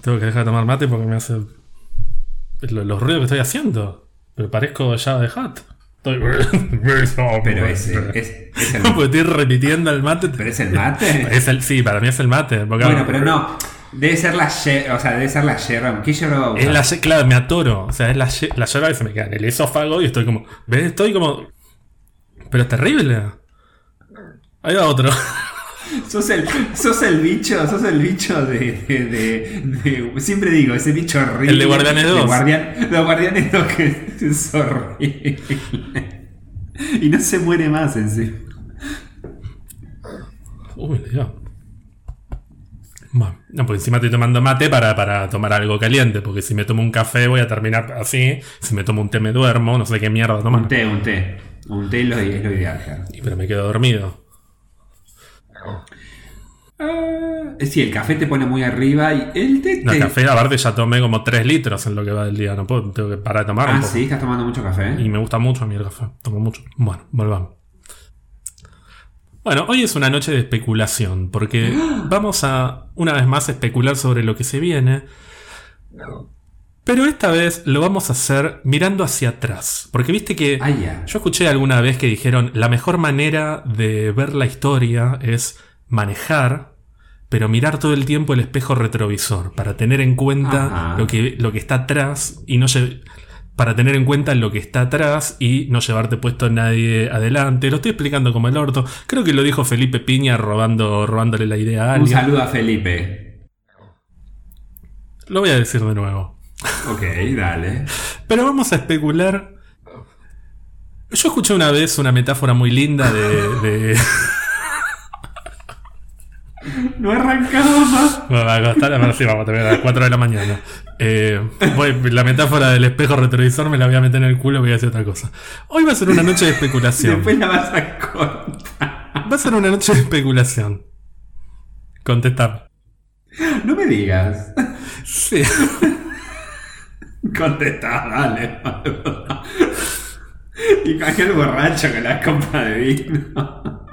Tengo que dejar de tomar mate porque me hace... lo- los ruidos que estoy haciendo. Pero parezco ya de hat. Estoy... Pero es, es, es el, Porque estoy repitiendo el mate. pero es el mate. Es el, sí, para mí es el mate. Bueno, pero no. Debe ser la ye- o sea, debe ser la yerba. ¿Qué yerba va a Es la, claro, me atoro. O sea, es la, la yerba que se me queda en el esófago y estoy como. ¿Ves? Estoy como. Pero es terrible. Ahí va otro. Sos el, sos el bicho, sos el bicho de, de- de- de- Siempre digo, ese bicho horrible. El de Guardianes 2. Guardian- los Guardianes 2 que es horrible. Y no se muere más en sí. Uy, Dios. Bueno, no, porque encima estoy tomando mate para, para tomar algo caliente, porque si me tomo un café voy a terminar así, si me tomo un té me duermo, no sé qué mierda Un tomar. té, un té. Un té es lo, ideal, claro. Pero me quedo dormido. Ah, sí, el café te pone muy arriba y el té No, te- café, aparte ya tomé como 3 litros en lo que va del día, no puedo, tengo que parar de tomar un Ah, poco. sí, estás tomando mucho café. Y me gusta mucho a mí el café, tomo mucho. Bueno, volvamos. Bueno, hoy es una noche de especulación, porque vamos a una vez más especular sobre lo que se viene. Pero esta vez lo vamos a hacer mirando hacia atrás. Porque viste que Ah, yo escuché alguna vez que dijeron la mejor manera de ver la historia es manejar, pero mirar todo el tiempo el espejo retrovisor para tener en cuenta Ajá. lo que, lo que está atrás y no para tener en cuenta lo que está atrás y no llevarte puesto nadie adelante. Lo estoy explicando como el orto. Creo que lo dijo Felipe Piña robando, robándole la idea a Un alguien. saludo a Felipe. Lo voy a decir de nuevo. Ok, dale. Pero vamos a especular. Yo escuché una vez una metáfora muy linda de- de No arrancamos más. Bueno, va a costar, a ver si vamos a terminar a las 4 de la mañana. Eh, voy- la metáfora del espejo retrovisor me la voy a meter en el culo y voy a decir otra cosa. Hoy va a ser una noche de especulación. Después la vas a contar. Va a ser una noche de especulación. Contestar. No me digas. Sí. Contestá, dale. Y aquel borracho con la copa de vino.